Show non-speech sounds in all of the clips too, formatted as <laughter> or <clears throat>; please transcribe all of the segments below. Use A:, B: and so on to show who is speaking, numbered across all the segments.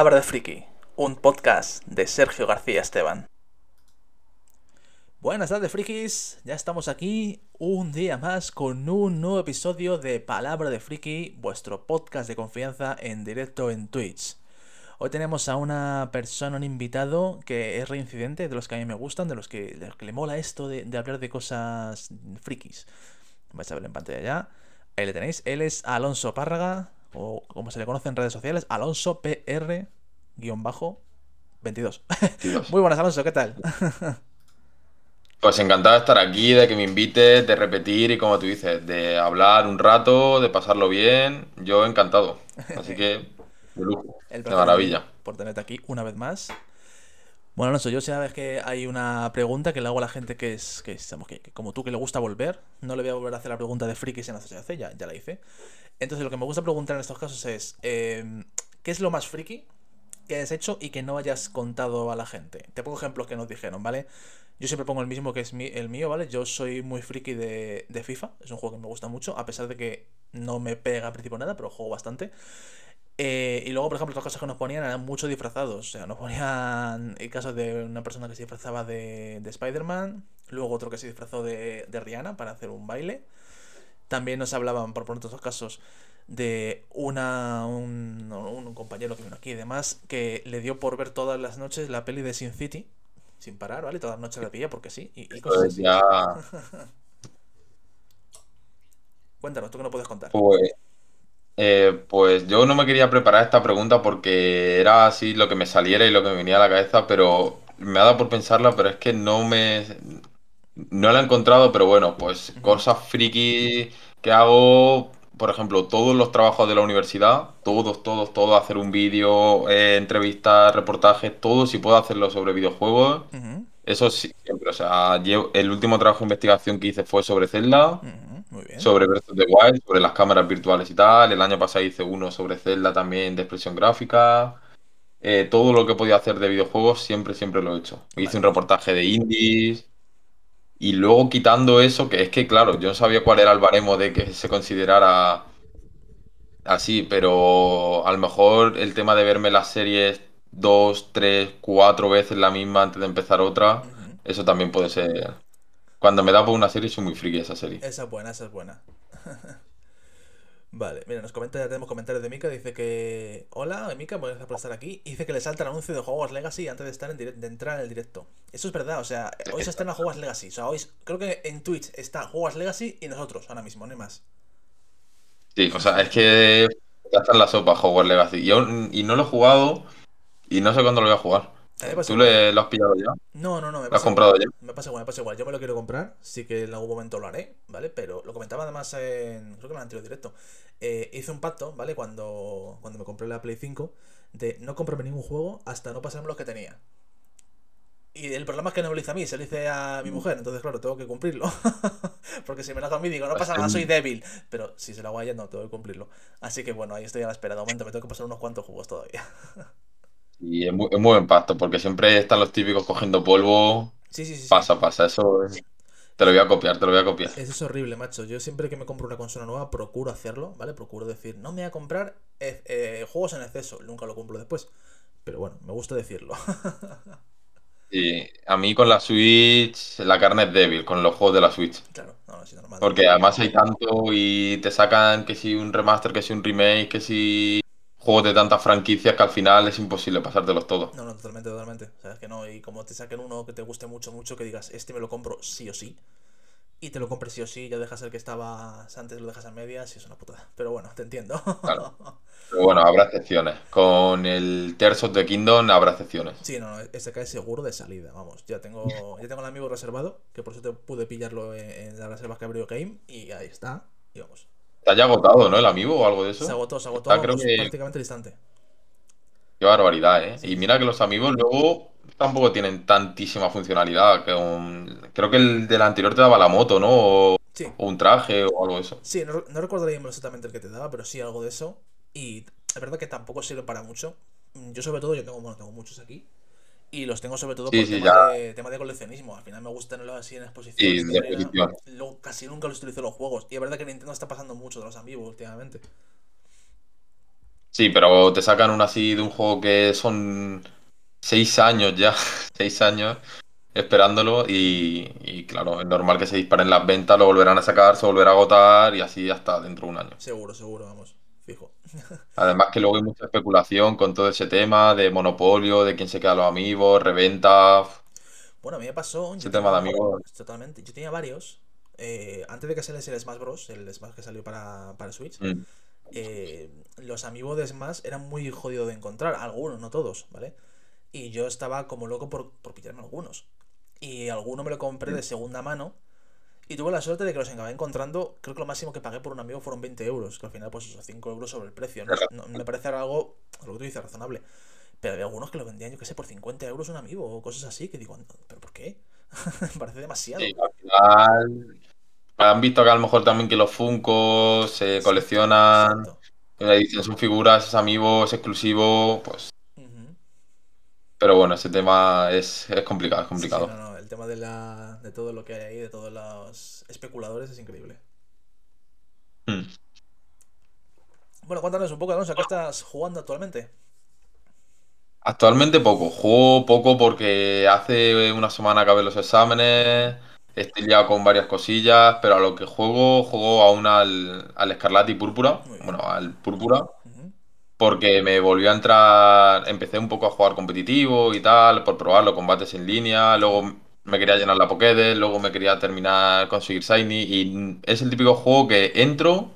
A: Palabra de Friki, un podcast de Sergio García Esteban. Buenas tardes, frikis. Ya estamos aquí un día más con un nuevo episodio de Palabra de Friki, vuestro podcast de confianza en directo en Twitch. Hoy tenemos a una persona, un invitado que es reincidente, de los que a mí me gustan, de los que, le mola esto de, de hablar de cosas frikis. Vais a ver en pantalla ya. Ahí le tenéis. Él es Alonso Párraga, o como se le conoce en redes sociales, Alonso PR-22. <laughs> Muy buenas, Alonso, ¿qué tal?
B: Pues encantado de estar aquí, de que me invites, de repetir y como tú dices, de hablar un rato, de pasarlo bien. Yo encantado. Así que, de lujo, <laughs> de maravilla.
A: Por tenerte aquí una vez más. Bueno, Alonso, yo sabes que hay una pregunta que le hago a la gente que es, que, que, como tú, que le gusta volver. No le voy a volver a hacer la pregunta de frikis en la sociedad, ya, ya la hice. Entonces, lo que me gusta preguntar en estos casos es: em, ¿qué es lo más friki que hayas hecho y que no hayas contado a la gente? Te pongo ejemplos que nos dijeron, ¿vale? Yo siempre pongo el mismo que es el mío, ¿vale? Yo soy muy friki de, FIFA, es un juego que me gusta mucho, a pesar de que no me pega al principio nada, pero juego bastante. Eh, y luego, por ejemplo, las cosas que nos ponían eran mucho disfrazados. O sea, nos ponían el caso de una persona que se disfrazaba de, de Spider-Man, luego otro que se disfrazó de, de, Rihanna para hacer un baile. También nos hablaban, por poner otros casos, de una, un, un compañero que vino aquí y demás, que le dio por ver todas las noches la peli de Sin City sin parar, ¿vale? Todas las noches la pilla porque sí. Y, cosas así. <laughs> Cuéntanos, tú que no puedes contar.
B: Pues, eh, pues yo no me quería preparar esta pregunta porque era así lo que me saliera y lo que me venía a la cabeza, pero me ha dado por pensarla, pero es que no me. No la he encontrado, pero bueno, pues cosas friki que hago, por ejemplo, todos los trabajos de la universidad, todos, todos, todos, hacer un vídeo, eh, entrevistas, reportajes, todo, si puedo hacerlo sobre videojuegos, eso sí, siempre. O sea, el último trabajo de investigación que hice fue sobre Zelda, sobre Breath of the Wild, sobre las cámaras virtuales y tal. El año pasado hice uno sobre Zelda también de expresión gráfica. Eh, todo lo que podía hacer de videojuegos siempre, siempre lo he hecho. Hice un reportaje de indies. Y luego quitando eso, que es que, claro, yo no sabía cuál era el baremo de que se considerara así, pero a lo mejor el tema de verme las series dos, tres, cuatro veces la misma antes de empezar otra, eso también puede ser. Cuando me da por una serie, soy muy friki esa serie.
A: Esa es buena, esa es buena. <laughs> Vale, mira, nos comenta, ya tenemos comentarios de Mika, dice que... Hola, Mika, gracias por estar aquí. Dice que le salta el anuncio de Hogwarts Legacy antes de, estar en de entrar en el directo. Eso es verdad, o sea, hoy se estrena Hogwarts Legacy. O sea, hoy creo que en Twitch está Hogwarts Legacy y nosotros ahora mismo, no hay más.
B: Sí, o sea, es que ya está en la sopa Hogwarts Legacy. Y, y no lo he jugado y no sé cuándo lo voy a jugar. ¿Tú le, lo has pillado ya?
A: No, no, no.
B: Me ¿Lo has comprado ya?
A: Me pasa igual, me pasa igual. Yo me lo quiero comprar, sí que en algún momento lo haré, ¿vale? Pero lo comentaba además en. Creo que en el anterior directo. Eh, hice un pacto, ¿vale? Cuando, cuando me compré la Play 5, de no comprarme ningún juego hasta no pasarme los que tenía. Y el problema es que no me lo hice a mí, se lo hice a mi mujer, entonces claro, tengo que cumplirlo. <laughs> Porque si me lo hago a mí, digo, no pasa nada, soy débil. Pero si se lo hago a ella, no, tengo que cumplirlo. Así que bueno, ahí estoy a la espera. De momento me tengo que pasar unos cuantos juegos todavía. <laughs>
B: Y es muy, es muy buen pacto, porque siempre están los típicos cogiendo polvo.
A: Sí, sí, sí.
B: Pasa, pasa, eso te lo voy a copiar, te lo voy a copiar.
A: Eso es horrible, macho. Yo siempre que me compro una consola nueva procuro hacerlo, ¿vale? Procuro decir, no me voy a comprar eh, eh, juegos en exceso. Nunca lo compro después. Pero bueno, me gusta decirlo. <laughs>
B: Sí, a mí con la Switch la carne es débil, con los juegos de la Switch.
A: Claro, no, no, normal.
B: Porque además hay tanto y te sacan que si un remaster, que si un remake, que si juegos de tantas franquicias que al final es imposible pasártelos todos.
A: No, no, totalmente, totalmente. O sea, es que no, y como te saquen uno que te guste mucho, mucho, que digas, este me lo compro sí o sí, y te lo compres sí o sí, ya dejas el que estaba antes, lo dejas a medias y es una putada. Pero bueno, te entiendo.
B: Claro. <laughs> Pero bueno, habrá excepciones. Con el Tears of the Kingdom habrá excepciones.
A: Sí, no, no, ese cae seguro de salida, vamos. Ya tengo, ya tengo el amigo reservado, que por eso te pude pillarlo en, las reservas que abrió Game, y ahí está, y vamos.
B: Está ya agotado, ¿no? El amigo o algo de eso.
A: Se agotó, se agotó creo que... prácticamente al instante.
B: Qué barbaridad, ¿eh? Y mira que los amigos luego tampoco tienen tantísima funcionalidad. Que Creo que el del anterior te daba la moto, ¿no? O, un traje o algo de eso.
A: Sí, no, no recordaría exactamente el que te daba, pero sí algo de eso. Y es verdad que tampoco sirve para mucho. Yo sobre todo, yo tengo, bueno, tengo muchos aquí. Y los tengo sobre todo por tema, de, tema, de, coleccionismo. Al final me gustan los así en exposición. casi nunca los utilizo en los juegos. Y es verdad que Nintendo está pasando mucho de los amigos últimamente.
B: Sí, pero te sacan una así de un juego que son seis años ya, <laughs> seis años esperándolo y, y claro, es normal que se disparen las ventas, lo volverán a sacar, se volverá a agotar y así hasta dentro de un año.
A: Seguro, seguro, vamos, fijo. <laughs>
B: Además que luego hay mucha especulación con todo ese tema de monopolio, de quién se queda los amigos, reventa,
A: Bueno, a mí me pasó,
B: ese tema de amigos.
A: totalmente, yo tenía varios, eh, antes de que saliese el Smash Bros, el Smash que salió para, para Switch,
B: mm,
A: eh, los amigos de Smash eran muy jodidos de encontrar, algunos, no todos, ¿vale? Y yo estaba como loco por, por pillarme algunos. Y alguno me lo compré de segunda mano. Y tuve la suerte de que los acabé encontrando. Creo que lo máximo que pagué por un amigo fueron 20 euros. Que al final, pues eso, 5 euros sobre el precio. No, no- me parece algo, lo que tú dices, razonable. Pero había algunos que lo vendían, yo qué sé, por 50 euros un amigo o cosas así. Que digo, "No, ¿pero por qué? <laughs> me parece demasiado.
B: Sí, al final han visto que a lo mejor también que los Funkos se coleccionan,
A: exacto.
B: son figuras, es amiibo, es exclusivo, pues. Pero bueno, ese tema es, es complicado, es
A: Sí, sí, no,
B: complicado.
A: no. Tema de, la, de todo lo que hay ahí, de todos los especuladores, es increíble.
B: Hmm.
A: Bueno, cuéntanos un poco, Alonso, ¿a qué estás jugando actualmente?
B: Actualmente poco, juego poco porque hace una semana acabé los exámenes, estoy liado con varias cosillas, pero a lo que juego, juego aún al, al Escarlata y Púrpura, bueno, al Púrpura, porque me volvió a entrar, empecé un poco a jugar competitivo y tal, por probar los combates en línea, luego me quería llenar la Pokédex, luego me quería terminar, conseguir Shiny, y es el típico juego que entro,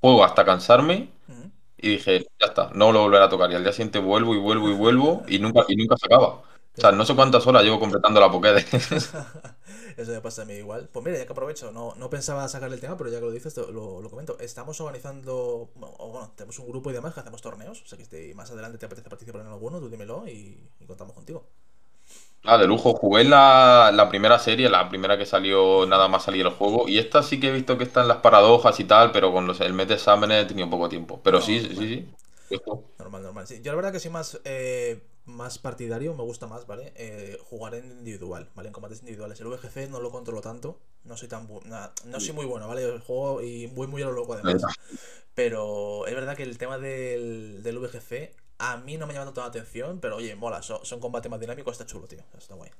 B: juego hasta cansarme.
A: ujú.
B: Y dije, ya está, no lo volveré a tocar. Y al día siguiente vuelvo y vuelvo y vuelvo y nunca, y nunca se acaba. O sea, no sé cuántas horas llevo completando la Pokédex. <laughs>
A: Eso me pasa a mí igual. Pues mira, ya que aprovecho, no, no pensaba sacar el tema, pero ya que lo dices, lo, lo comento. Estamos organizando, bueno, o bueno, tenemos un grupo y demás que hacemos torneos. O sea que si más adelante te apetece participar en alguno, tú dímelo y, y contamos contigo.
B: Ah, de lujo. Jugué la, la primera serie, la primera que salió nada más salir el juego. Y esta sí que he visto que está en las paradojas y tal, pero con los, el mes de exámenes he tenido poco tiempo. Pero
A: No,
B: sí, sí,
A: normal.
B: sí. sí.
A: Normal, normal. Sí, yo la verdad que soy más, eh, más partidario, me gusta más, ¿vale? Eh, jugar en individual, ¿vale? En combates individuales. El VGC no lo controlo tanto, no soy tan na- no soy muy bueno, ¿vale? El juego y muy muy a lo loco además. Pero es verdad que el tema del, del VGC a mí no me llama tanto la atención, pero oye, mola, son, son combates más dinámicos, está chulo, tío. Está guay.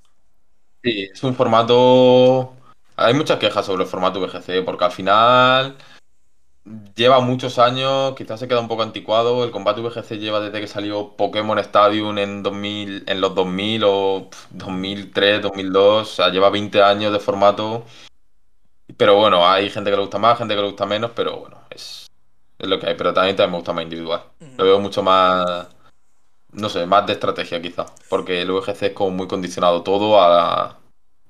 B: Sí, es un formato. Hay muchas quejas sobre el formato VGC, porque al final. Lleva muchos años, quizás se queda un poco anticuado. El combate VGC lleva desde que salió Pokémon Stadium en 2000, en los 2000 o pf,
A: Ujú.
B: 2003, 2002. O sea, lleva 20 años de formato. Pero bueno, hay gente que le gusta más, gente que le gusta menos, pero bueno, es, es lo que hay. Pero también, también me gusta más individual. Lo veo mucho más, no sé, más de estrategia quizás. Porque el VGC es como muy condicionado todo a,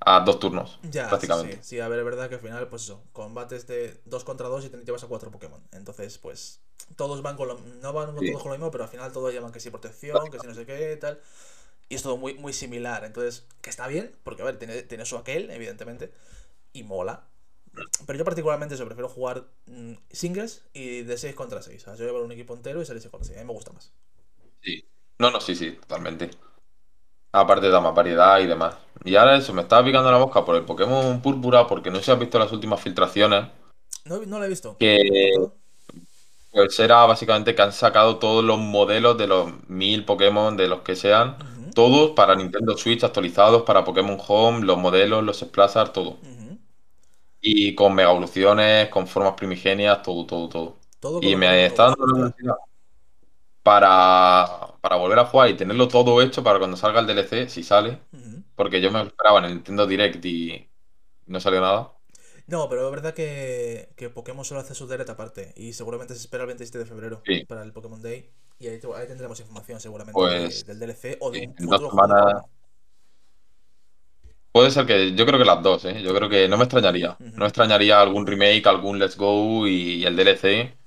B: a dos turnos,
A: Ya, sí, sí.
B: prácticamente.
A: Sí, a ver, es verdad que al final, pues eso, combates de 2 contra 2 y te llevas a 4 Pokémon. Entonces, pues, todos van con lo, no van con
B: Sí.
A: todos con lo mismo, pero al final todos llevan que sí protección, que sí no sé qué, tal. Y es todo muy, muy similar. Entonces, que está bien, porque a ver, tiene, tiene su aquel, evidentemente, y mola. Pero yo particularmente eso, prefiero jugar mm, singles y de 6 contra 6. O sea, yo llevar un equipo entero y salir 6 contra 6. A mí me gusta más.
B: Sí. No, no, sí, sí, totalmente. Aparte da más variedad y demás. Y ahora eso, me estaba picando la boca por el Pokémon Púrpura, porque no sé si has visto las últimas filtraciones,
A: No, no lo he visto. ¿Qué, qué me han
B: que pues era básicamente que han sacado todos los modelos de los mil Pokémon, de los que sean, todos para Nintendo Switch actualizados, para Pokémon Home, los modelos, los Splashar, todo. Y con mega evoluciones, con formas primigenias, todo, todo, todo. Y me está dando la curiosidad para, para volver a jugar y tenerlo todo hecho para cuando salga el DLC, si sale. Porque yo me esperaba en el Nintendo Direct y no salió nada.
A: No, pero es verdad que, que Pokémon solo hace su direct aparte y seguramente se espera el 27 de febrero
B: Sí,
A: para el Pokémon Day y ahí, te- ahí tendremos información seguramente de-
B: pues
A: del DLC o de
B: sí,
A: un
B: en dos
A: futuro juego.
B: Puede ser que, yo creo que las dos, ¿eh? Yo creo que no me extrañaría. No me extrañaría algún remake, algún Let's Go y, el DLC.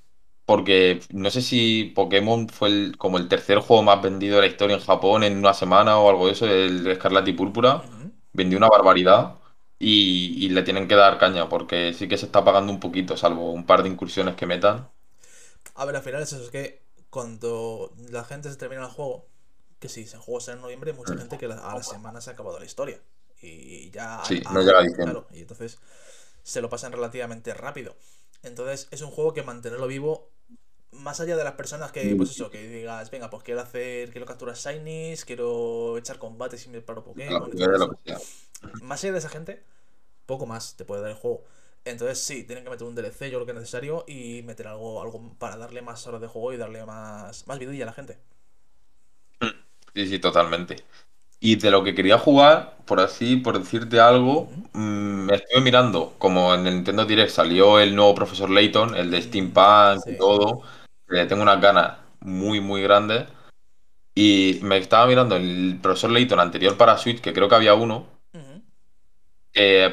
B: Porque no sé si Pokémon fue el- como el tercer juego más vendido de la historia en Japón en una semana o algo de eso, el Escarlata y Púrpura.
A: ujú.
B: Vendió una barbaridad y, y le tienen que dar caña porque sí que se está pagando un poquito, salvo un par de incursiones que metan.
A: A ver, al final es eso, es que cuando la gente se termina el juego, que sí, si el juego sale en noviembre, hay mucha gente que a la semana se ha acabado la historia y ya,
B: Sí, no
A: a-
B: llega a
A: claro, y entonces se lo pasan relativamente rápido. Entonces es un juego que mantenerlo vivo más allá de las personas que, pues eso, que digas, venga, pues quiero hacer, quiero capturar shinies, quiero echar combates y me paro Pokémon. Más allá de esa gente, poco más te puede dar el juego. Entonces sí, tienen que meter un DLC, yo creo que es necesario, y meter algo, algo para darle más horas de juego y darle más, más vidilla a la gente.
B: Sí, sí, totalmente. Y de lo que quería jugar, por así, por decirte algo, mm, me estuve mirando, como en el Nintendo Direct salió el nuevo Profesor Layton, el de Steampunk y todo, le tengo unas ganas muy, muy grandes. Y me estaba mirando el Profesor Layton anterior para Switch, que creo que había uno,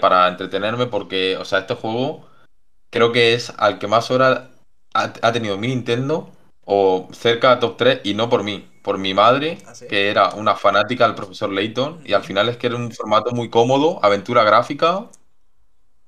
B: para entretenerme, porque, o sea, este juego creo que es al que más horas ha, ha tenido mi Nintendo, o cerca de top 3, y no por mí por mi madre, ¿Ah, que era una fanática del profesor Layton, y al final es que era un formato muy cómodo, aventura gráfica,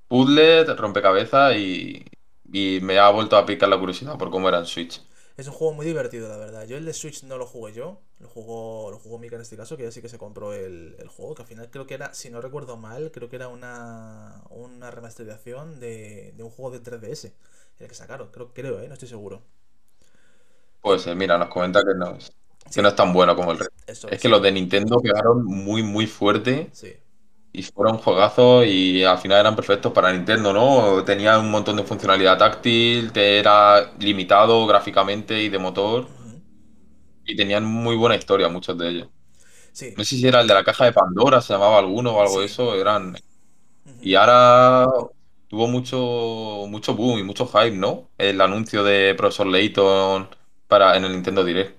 B: puzzle, rompecabezas, y, y me ha vuelto a picar la curiosidad por cómo era en Switch.
A: Es un juego muy divertido, la verdad. Yo el de Switch no lo jugué yo, lo jugó, lo jugó Mika en este caso, que ya sí que se compró el, juego, que al final creo que era, si no recuerdo mal, creo que era una, una remasterización de, de un juego de 3DS, el que sacaron, creo, creo, ¿eh? no estoy seguro.
B: Pues mira, nos comenta que no es. Que no es tan bueno como el resto. es que los de Nintendo quedaron muy, muy fuerte. Sí. Y fueron juegazos y al final eran perfectos para Nintendo, ¿no? Tenía un montón de funcionalidad táctil, te era limitado gráficamente y de motor. Y tenían muy buena historia, muchos de ellos. Sí. No sé si era el de la caja de Pandora, se llamaba alguno o algo de eso. Eran. Y ahora tuvo mucho, mucho boom y mucho hype, ¿no? El anuncio de Profesor Layton para, en el Nintendo Direct.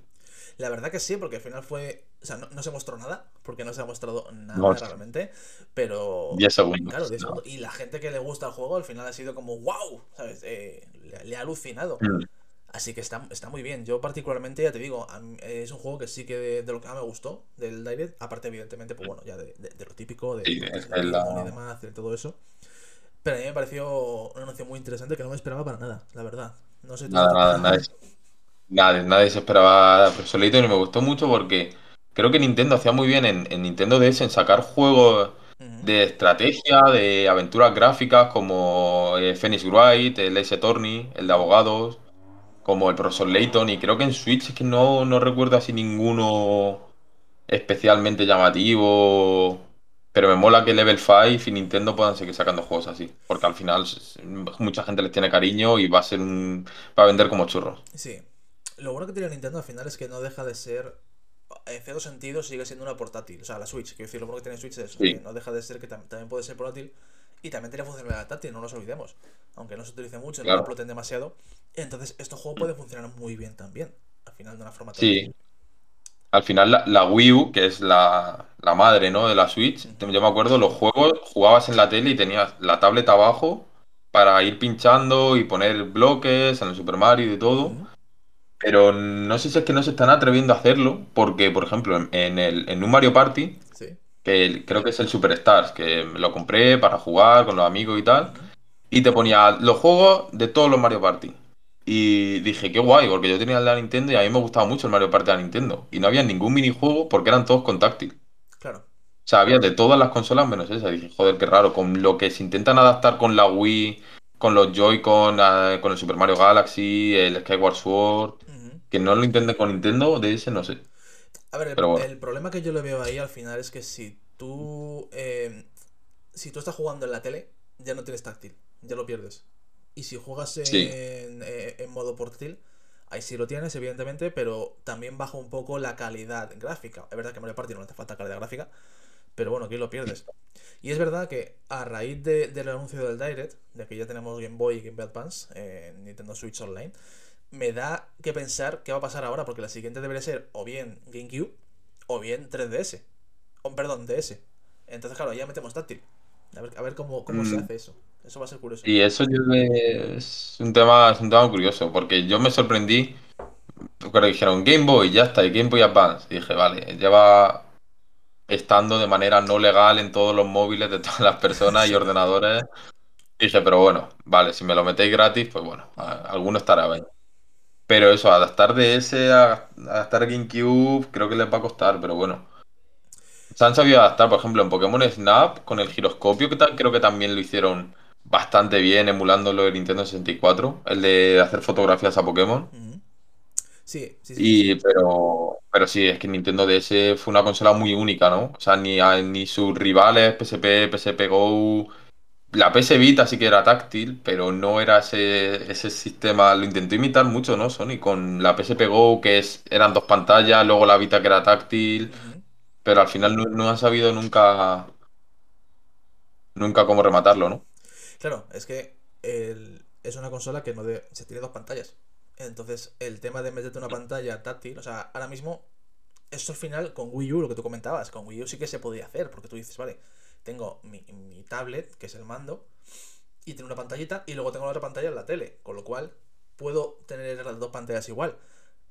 A: La verdad que sí, porque al final fue. O sea, no, se mostró nada, porque no se ha mostrado nada realmente. Pero.
B: 10 segundos.
A: Claro, 10 segundos. Y la gente que le gusta el juego al final ha sido como, wow, ¿sabes? Eh, le, ha alucinado. Mm. Así que está, está muy bien. Yo particularmente, ya te digo, es un juego que sí que de, lo que más me gustó del Direct, aparte evidentemente, pues bueno, ya de, lo típico, de, sí, la... y demás, de todo eso. Pero a mí me pareció una noción muy interesante que no me esperaba para nada, la verdad. No sé.
B: Nada, nada, nada. Nadie, nadie se esperaba Profesor Layton y me gustó mucho porque creo que Nintendo hacía muy bien en, Nintendo DS en sacar juegos de estrategia, de aventuras gráficas como eh, Phoenix Wright, el Ace Attorney, el de abogados, como el Profesor Layton. Y creo que en Switch es que no, no recuerdo así ninguno especialmente llamativo. Pero me mola que Level 5 y Nintendo puedan seguir sacando juegos así. Porque al final mucha gente les tiene cariño y va a ser un. va a vender como churros.
A: Sí. Lo bueno que tiene Nintendo al final es que no deja de ser. En cierto sentido, sigue siendo una portátil. O sea, la Switch. Quiero decir, lo bueno que tiene Switch es que no deja de ser que también puede ser portátil. Y también tiene funcionalidad táctil, no nos olvidemos. Aunque no se utilice mucho, no lo exploten demasiado. Entonces, este juego puede funcionar muy bien también. Al final, de una forma
B: Sí. Al final, la, Wii U, que es la, madre ¿no? de la Switch, yo me acuerdo, los juegos jugabas en la tele y tenías la tableta abajo para ir pinchando y poner bloques en el Super Mario y todo. Pero no sé si es que no se están atreviendo a hacerlo, porque, por ejemplo, en, el, en un Mario Party, que creo que es el Superstars, que lo compré para jugar con los amigos y tal, y te ponía los juegos de todos los Mario Party. Y dije, qué guay, porque yo tenía el de la Nintendo y a mí me gustaba mucho el Mario Party de la Nintendo. Y no había ningún minijuego porque eran todos con táctil.
A: Claro.
B: O sea, había de todas las consolas menos esa. Y dije, joder, qué raro. Con lo que se intentan adaptar con la Wii, con los Joy-Con, eh, con el Super Mario Galaxy, el Skyward Sword, que no lo intenten con Nintendo, de ese no sé.
A: A ver, el, problema que yo le veo ahí al final es que si tú. Eh, si tú estás jugando en la tele, ya no tienes táctil, ya lo pierdes. Y si juegas en, eh, en, modo portátil, ahí sí lo tienes, evidentemente, pero también baja un poco la calidad gráfica. Es verdad que en Mario Party no hace falta calidad gráfica, pero bueno, aquí lo pierdes. Y es verdad que a raíz del anuncio del Direct, de que ya tenemos Game Boy y Game Boy Advance en Nintendo Switch Online, me da que pensar qué va a pasar ahora, porque la siguiente debería ser o bien GameCube o bien 3DS. O, perdón, DS. Entonces, claro, ya metemos táctil. A ver, a ver cómo, cómo se mm. hace eso. Eso va a ser curioso.
B: Y eso es un tema, es un tema curioso, porque yo me sorprendí cuando dijeron Game Boy, ya está, y Game Boy Advance. Y dije, vale, lleva estando de manera no legal en todos los móviles de todas las personas y ordenadores. Dije, pero bueno, vale, si me lo metéis gratis, pues bueno, alguno estará bien. Pero eso, adaptar DS a adaptar GameCube, creo que les va a costar, pero bueno. Se han sabido adaptar, por ejemplo, en Pokémon Snap, con el giroscopio, que creo que también lo hicieron bastante bien, emulando lo de Nintendo 64, el de hacer fotografías a Pokémon.
A: Sí, sí, sí, sí,
B: Y,
A: sí.
B: pero, pero sí, es que Nintendo DS fue una consola muy única, ¿no? O sea, ni, ni sus rivales, PSP, PSP Go, la PS Vita sí que era táctil, pero no era ese, ese sistema, lo intentó imitar mucho, ¿no? Sony, con la PSP Go, que es, eran dos pantallas, luego la Vita que era táctil, pero al final no, no han sabido nunca, nunca cómo rematarlo, ¿no?
A: Claro, es que el- es una consola que no debe, se tiene dos pantallas. Entonces, el tema de meterte una pantalla táctil, o sea, ahora mismo, esto al final con Wii U, lo que tú comentabas, con Wii U sí que se podía hacer, porque tú dices, vale, tengo mi, mi tablet, que es el mando, y tiene una pantallita, y luego tengo la otra pantalla en la tele, con lo cual puedo tener las dos pantallas igual.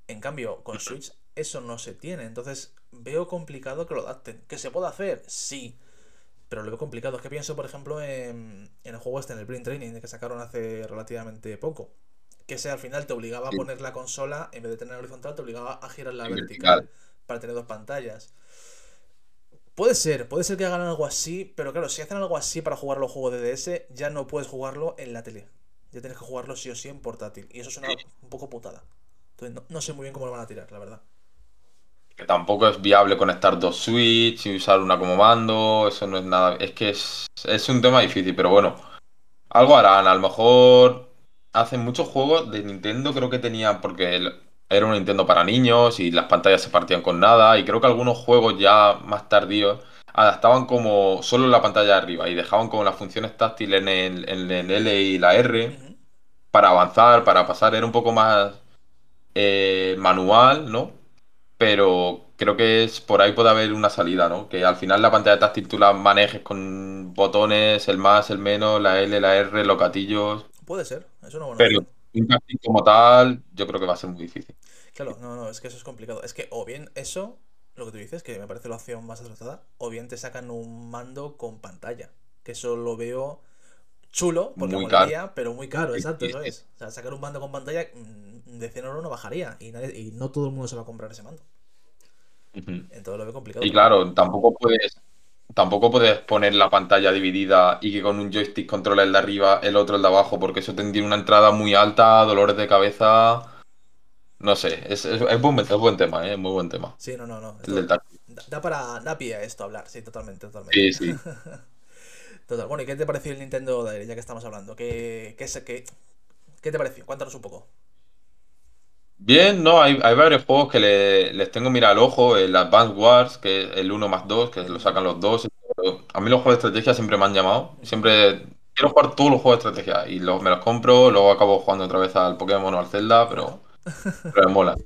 A: En cambio, con Switch eso no se tiene, entonces veo complicado que lo adapten. ¿Que se puede hacer? Sí, pero lo veo complicado. Es que pienso, por ejemplo, en, en el juego este, en el Brain Training, que sacaron hace relativamente poco. Que ese al final te obligaba a
B: Sí,
A: poner la consola, en vez de tener horizontal, te obligaba a girar la vertical
B: vertical.
A: para tener dos pantallas. Puede ser, puede ser que hagan algo así, pero claro, si hacen algo así para jugar los juegos de DS, ya no puedes jugarlo en la tele. Ya tienes que jugarlo sí o sí en portátil. Y eso es una un poco putada. Entonces no, no sé muy bien cómo lo van a tirar, la verdad.
B: Que tampoco es viable conectar dos Switch y usar una como mando, eso no es nada, es que es, es un tema difícil, pero bueno. Algo harán, a lo mejor hacen muchos juegos de Nintendo, creo que tenían, porque era un Nintendo para niños y las pantallas se partían con nada, y creo que algunos juegos ya más tardíos adaptaban como solo la pantalla de arriba y dejaban como las funciones táctiles en el, en el L y la R para avanzar, para pasar, era un poco más eh, manual, ¿no? Pero creo que es por ahí puede haber una salida, ¿no? Que al final la pantalla táctil tú la manejes con botones, el más, el menos, la L, la R, los gatillos.
A: Puede ser, es una buena
B: Pero un táctil como tal, yo creo que va a ser muy difícil.
A: Claro, no, no, es que eso es complicado. Es que o bien eso, lo que tú dices, que me parece la opción más acertada, o bien te sacan un mando con pantalla. Que eso lo veo chulo, porque
B: Muy caro.
A: molaría, pero muy caro, exacto, eso es. O sea, sacar un mando con pantalla mm, de 100 euros no bajaría y, nadie- y no todo el mundo se va a comprar ese mando. Entonces lo veo complicado,
B: Y claro, tampoco puedes, tampoco puedes poner la pantalla dividida y que con un joystick controla el de arriba, el otro el de abajo, porque eso tendría una entrada muy alta, dolores de cabeza. No sé, es, es, es buen, es buen tema, ¿eh? Muy buen tema.
A: Sí, no, no, no.
B: El del
A: da, da para. da pie a esto hablar, sí, totalmente, totalmente.
B: Sí, sí. <laughs>
A: Total. Bueno, ¿y qué te pareció el Nintendo Direct, ya que estamos hablando? ¿Qué, qué, qué, qué te pareció? Cuéntanos un poco.
B: Bien, no, hay, hay varios juegos que le- les tengo mira al ojo, el Advance Wars, que es el uno más 2 que lo sacan los dos. A mí los juegos de estrategia siempre me han llamado, siempre quiero jugar todos los juegos de estrategia y los, me los compro, luego acabo jugando otra vez al Pokémon o al Zelda, pero, <laughs> pero me mola.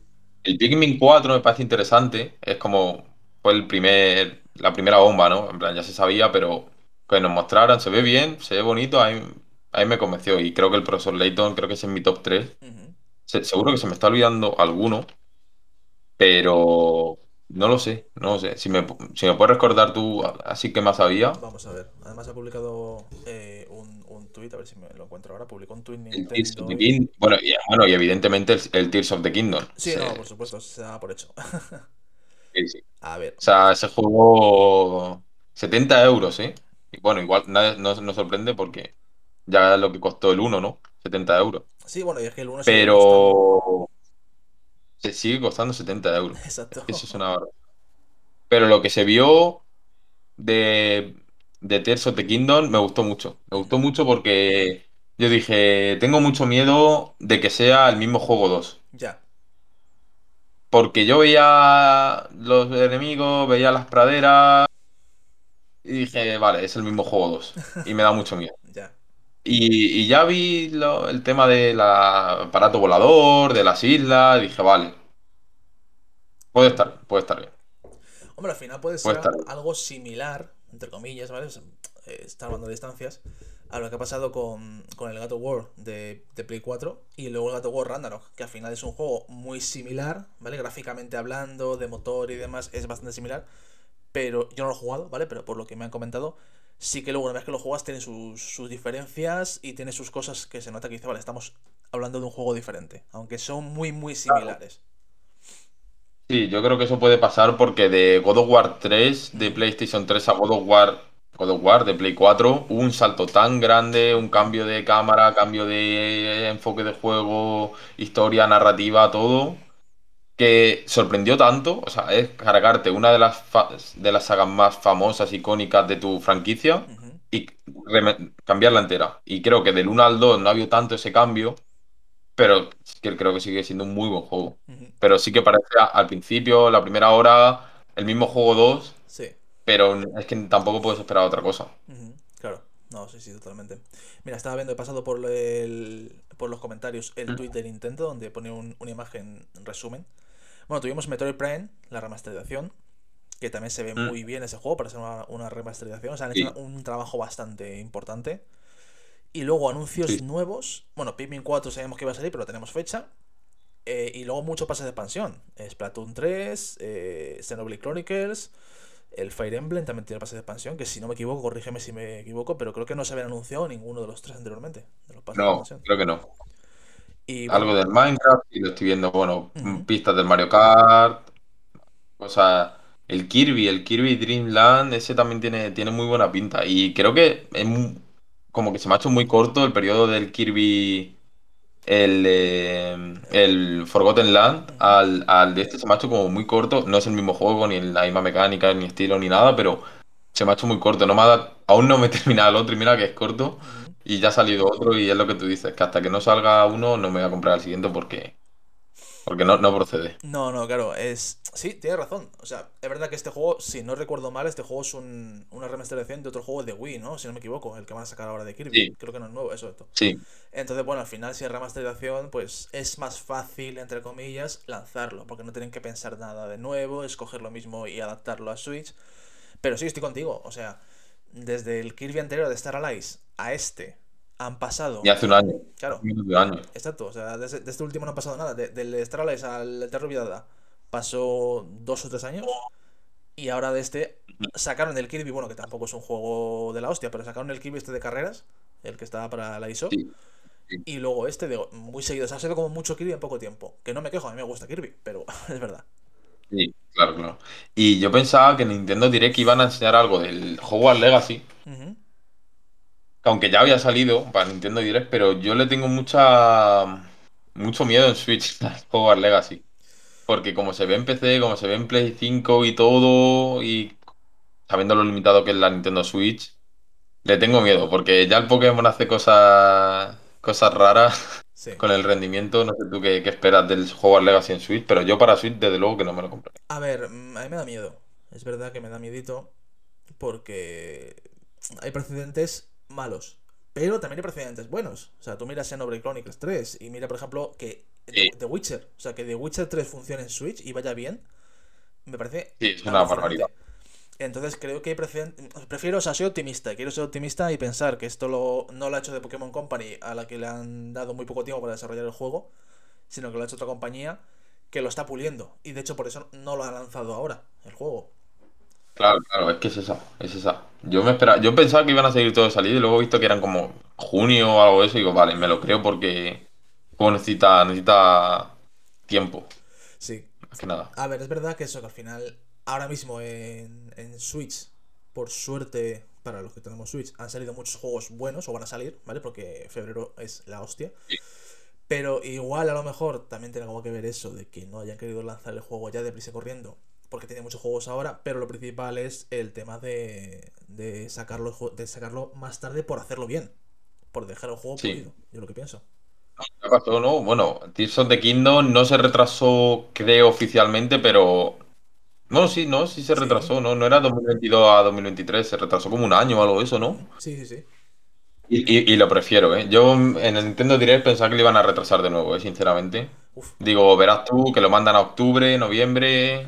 B: El Pikmin 4 me parece interesante, es como fue el primer, la primera bomba, ¿no? En plan, ya se sabía, pero que nos mostraran, se ve bien, se ve bonito, a mí, a mí me convenció y creo que el profesor Layton, creo que es en mi top 3.
A: Ujú.
B: Se- seguro que se me está olvidando alguno, pero no lo sé, no lo sé. Si me, si me puedes recordar tú, así que más había,
A: Vamos a ver. Además ha publicado eh, un, un tuit, a ver si me lo encuentro ahora. Publicó un tuit
B: el Tears of
A: Nintendo
B: the bueno, y, bueno, y evidentemente el, el Tears of the Kingdom.
A: Sí, no, por
B: Se-
A: supuesto, se da por hecho. <laughs>
B: sí, sí.
A: A ver,
B: O sea, ese juego 70 euros, ¿eh? Y bueno, igual nada, no nos sorprende porque ya es lo que costó el uno ¿no? 70 euros.
A: Sí, bueno, y es que el uno sigue costando.
B: Pero se sigue costando 70 euros.
A: Exacto.
B: eso es una. Pero lo que se vio de, de Tears of the Kingdom me gustó mucho. Me gustó mucho porque yo dije, tengo mucho miedo de que sea el mismo juego 2.
A: Ya,
B: Porque yo veía los enemigos, veía las praderas y dije, vale, es el mismo juego 2. <laughs> Y me da mucho miedo. Y, y ya vi lo- el tema del aparato volador, de las islas, y dije, vale, puede estar, puede estar bien.
A: Hombre, al final puede
B: Puede
A: ser
B: estar
A: al-
B: bien.
A: algo similar, entre comillas, ¿vale? O sea, eh, está hablando de distancias, a lo que ha pasado con, con el of War de, de Play 4 y luego el of War Ragnarok, que al final es un juego muy similar, ¿vale? Gráficamente hablando, de motor y demás, es bastante similar, pero yo no lo he jugado, ¿vale? Pero por lo que me han comentado, sí que luego una vez que lo juegas tiene sus, sus diferencias y tiene sus cosas que se nota que dice, vale, estamos hablando de un juego diferente, aunque son muy, muy similares.
B: Sí, yo creo que eso puede pasar porque de God of War 3, de PlayStation 3 a God of War, God of War de Play 4, hubo un salto tan grande, un cambio de cámara, cambio de enfoque de juego, historia, narrativa, todo, que sorprendió tanto, o sea, es cargarte una de las, fa- de las sagas más famosas, icónicas de tu franquicia y cambiarla entera. Y creo que del uno al 2 no ha habido tanto ese cambio, pero creo que sigue siendo un muy buen juego. Pero sí que parece al principio, la primera hora, el mismo juego 2,
A: Sí.
B: pero es que tampoco puedes esperar otra cosa.
A: Claro, no, sí, sí, totalmente. Mira, estaba viendo, he pasado por, el- por los comentarios el tweet de Nintendo donde pone un- una imagen en resumen. Bueno, tuvimos Metroid Prime, la remasterización, que también se ve
B: Mm.
A: muy bien ese juego para ser una, una remasterización. O sea, han
B: Sí.
A: hecho un trabajo bastante importante. Y luego anuncios
B: Sí.
A: nuevos. Bueno, Pikmin 4 sabíamos que iba a salir, pero tenemos fecha. Eh, y luego mucho pase de expansión. Splatoon 3, eh, Xenoblade Chronicles, el Fire Emblem también tiene pase de expansión, que si no me equivoco, corrígeme si me equivoco, pero creo que no se habían anunciado ninguno de los tres anteriormente, de los pases de
B: No,
A: expansión.
B: creo que no.
A: Y bueno,
B: Algo del Minecraft y lo estoy viendo, bueno, pistas del Mario Kart, o sea, el Kirby, el Kirby Dream Land, ese también tiene, tiene muy buena pinta. Y creo que es como que se me ha hecho muy corto el periodo del Kirby, el, eh, el Forgotten Land, al, al de este se me ha hecho como muy corto. No es el mismo juego, ni la misma mecánica, ni estilo, ni nada, pero se me ha hecho muy corto. No me ha dado- aún no me he <laughs> terminado el otro y mira que es corto. Y ya ha salido otro y es lo que tú dices, que hasta que no salga uno no me voy a comprar el siguiente porque, porque no, no procede.
A: No, no, claro, es... Sí, tienes razón. O sea, es verdad que este juego, si no recuerdo mal, este juego es un, una remasterización de otro juego de Wii, ¿no? Si no me equivoco, el que van a sacar ahora de Kirby.
B: Sí.
A: Creo que no es nuevo, eso, esto.
B: Sí,
A: Entonces, bueno, al final, si es remasterización, pues es más fácil, entre comillas, lanzarlo, porque no tienen que pensar nada de nuevo, escoger lo mismo y adaptarlo a Switch. Pero sí, estoy contigo, o sea, desde el Kirby anterior de Star Allies a este, han pasado.
B: y hace un año,
A: Claro,
B: un año.
A: exacto, o sea, desde, de este último no ha pasado nada. de- del Star Allies al Terror Vidada pasó dos o tres años. Y ahora de este sacaron el Kirby, bueno, que tampoco es un juego de la hostia, pero sacaron el Kirby este de carreras, el que estaba para la ISO.
B: Sí,
A: Y luego este, de, muy seguido. O sea, ha sido como mucho Kirby en poco tiempo. Que no me quejo, a mí me gusta Kirby, pero <laughs> es verdad.
B: sí, claro, claro. Y yo pensaba que en Nintendo Direct iban a enseñar algo del Hogwarts Legacy, aunque ya había salido para Nintendo Direct, pero yo le tengo mucha mucho miedo en Switch <laughs> al Hogwarts Legacy. Porque como se ve en PC, como se ve en Play 5 y todo, y sabiendo lo limitado que es la Nintendo Switch, le tengo miedo, porque ya el Pokémon hace cosas cosas raras.
A: Sí. <laughs>
B: con el rendimiento, no sé tú qué, qué esperas del Hogwarts Legacy en Switch, pero yo para Switch desde luego que no me lo compré.
A: A ver, mm, a mí me da miedo. Es verdad que me da miedito. Porque hay precedentes malos. Pero también hay precedentes buenos. O sea, tú miras Xenoblade Chronicles 3 y mira, por ejemplo, que
B: Sí.
A: The Witcher. O sea, que The Witcher 3 funcione en Switch y vaya bien. Me parece
B: Sí, es una barbaridad.
A: Entonces creo que hay precedentes. Prefiero, o sea, soy optimista. Quiero ser optimista y pensar que esto lo, no lo ha hecho de Pokémon Company, a la que le han dado muy poco tiempo para desarrollar el juego, sino que lo ha hecho otra compañía que lo está puliendo. Y de hecho, por eso no lo ha lanzado ahora, el juego.
B: Claro, claro, es que es esa, es esa. Yo me esperaba, yo pensaba que iban a seguir todo de salida y luego he visto que eran como junio o algo de eso y digo, vale, me lo creo porque juego necesita, necesita tiempo,
A: Sí.
B: más que nada.
A: A ver, es verdad que eso, que al final, ahora mismo en, en Switch, por suerte para los que tenemos Switch, han salido muchos juegos buenos o van a salir, ¿vale? Porque febrero es la hostia.
B: Sí.
A: Pero igual a lo mejor también tiene algo que ver eso de que no hayan querido lanzar el juego ya deprisa corriendo, porque tiene muchos juegos ahora, pero lo principal es el tema de, de, sacarlo, de sacarlo más tarde por hacerlo bien, por dejar el juego
B: Sí.
A: pulido, yo lo que pienso.
B: ¿Qué pasó, no? Bueno, Tears of the Kingdom no se retrasó, creo, oficialmente, pero... No, sí, no, sí se
A: Sí.
B: retrasó, ¿no? No era 2022 a 2023, se retrasó como un año o algo de eso, ¿no?
A: Sí, sí, sí.
B: Y, y- y lo prefiero, ¿eh? Yo en el Nintendo Direct pensaba que lo iban a retrasar de nuevo, ¿eh? Sinceramente.
A: Uf,
B: Digo, verás tú que lo mandan a octubre, noviembre.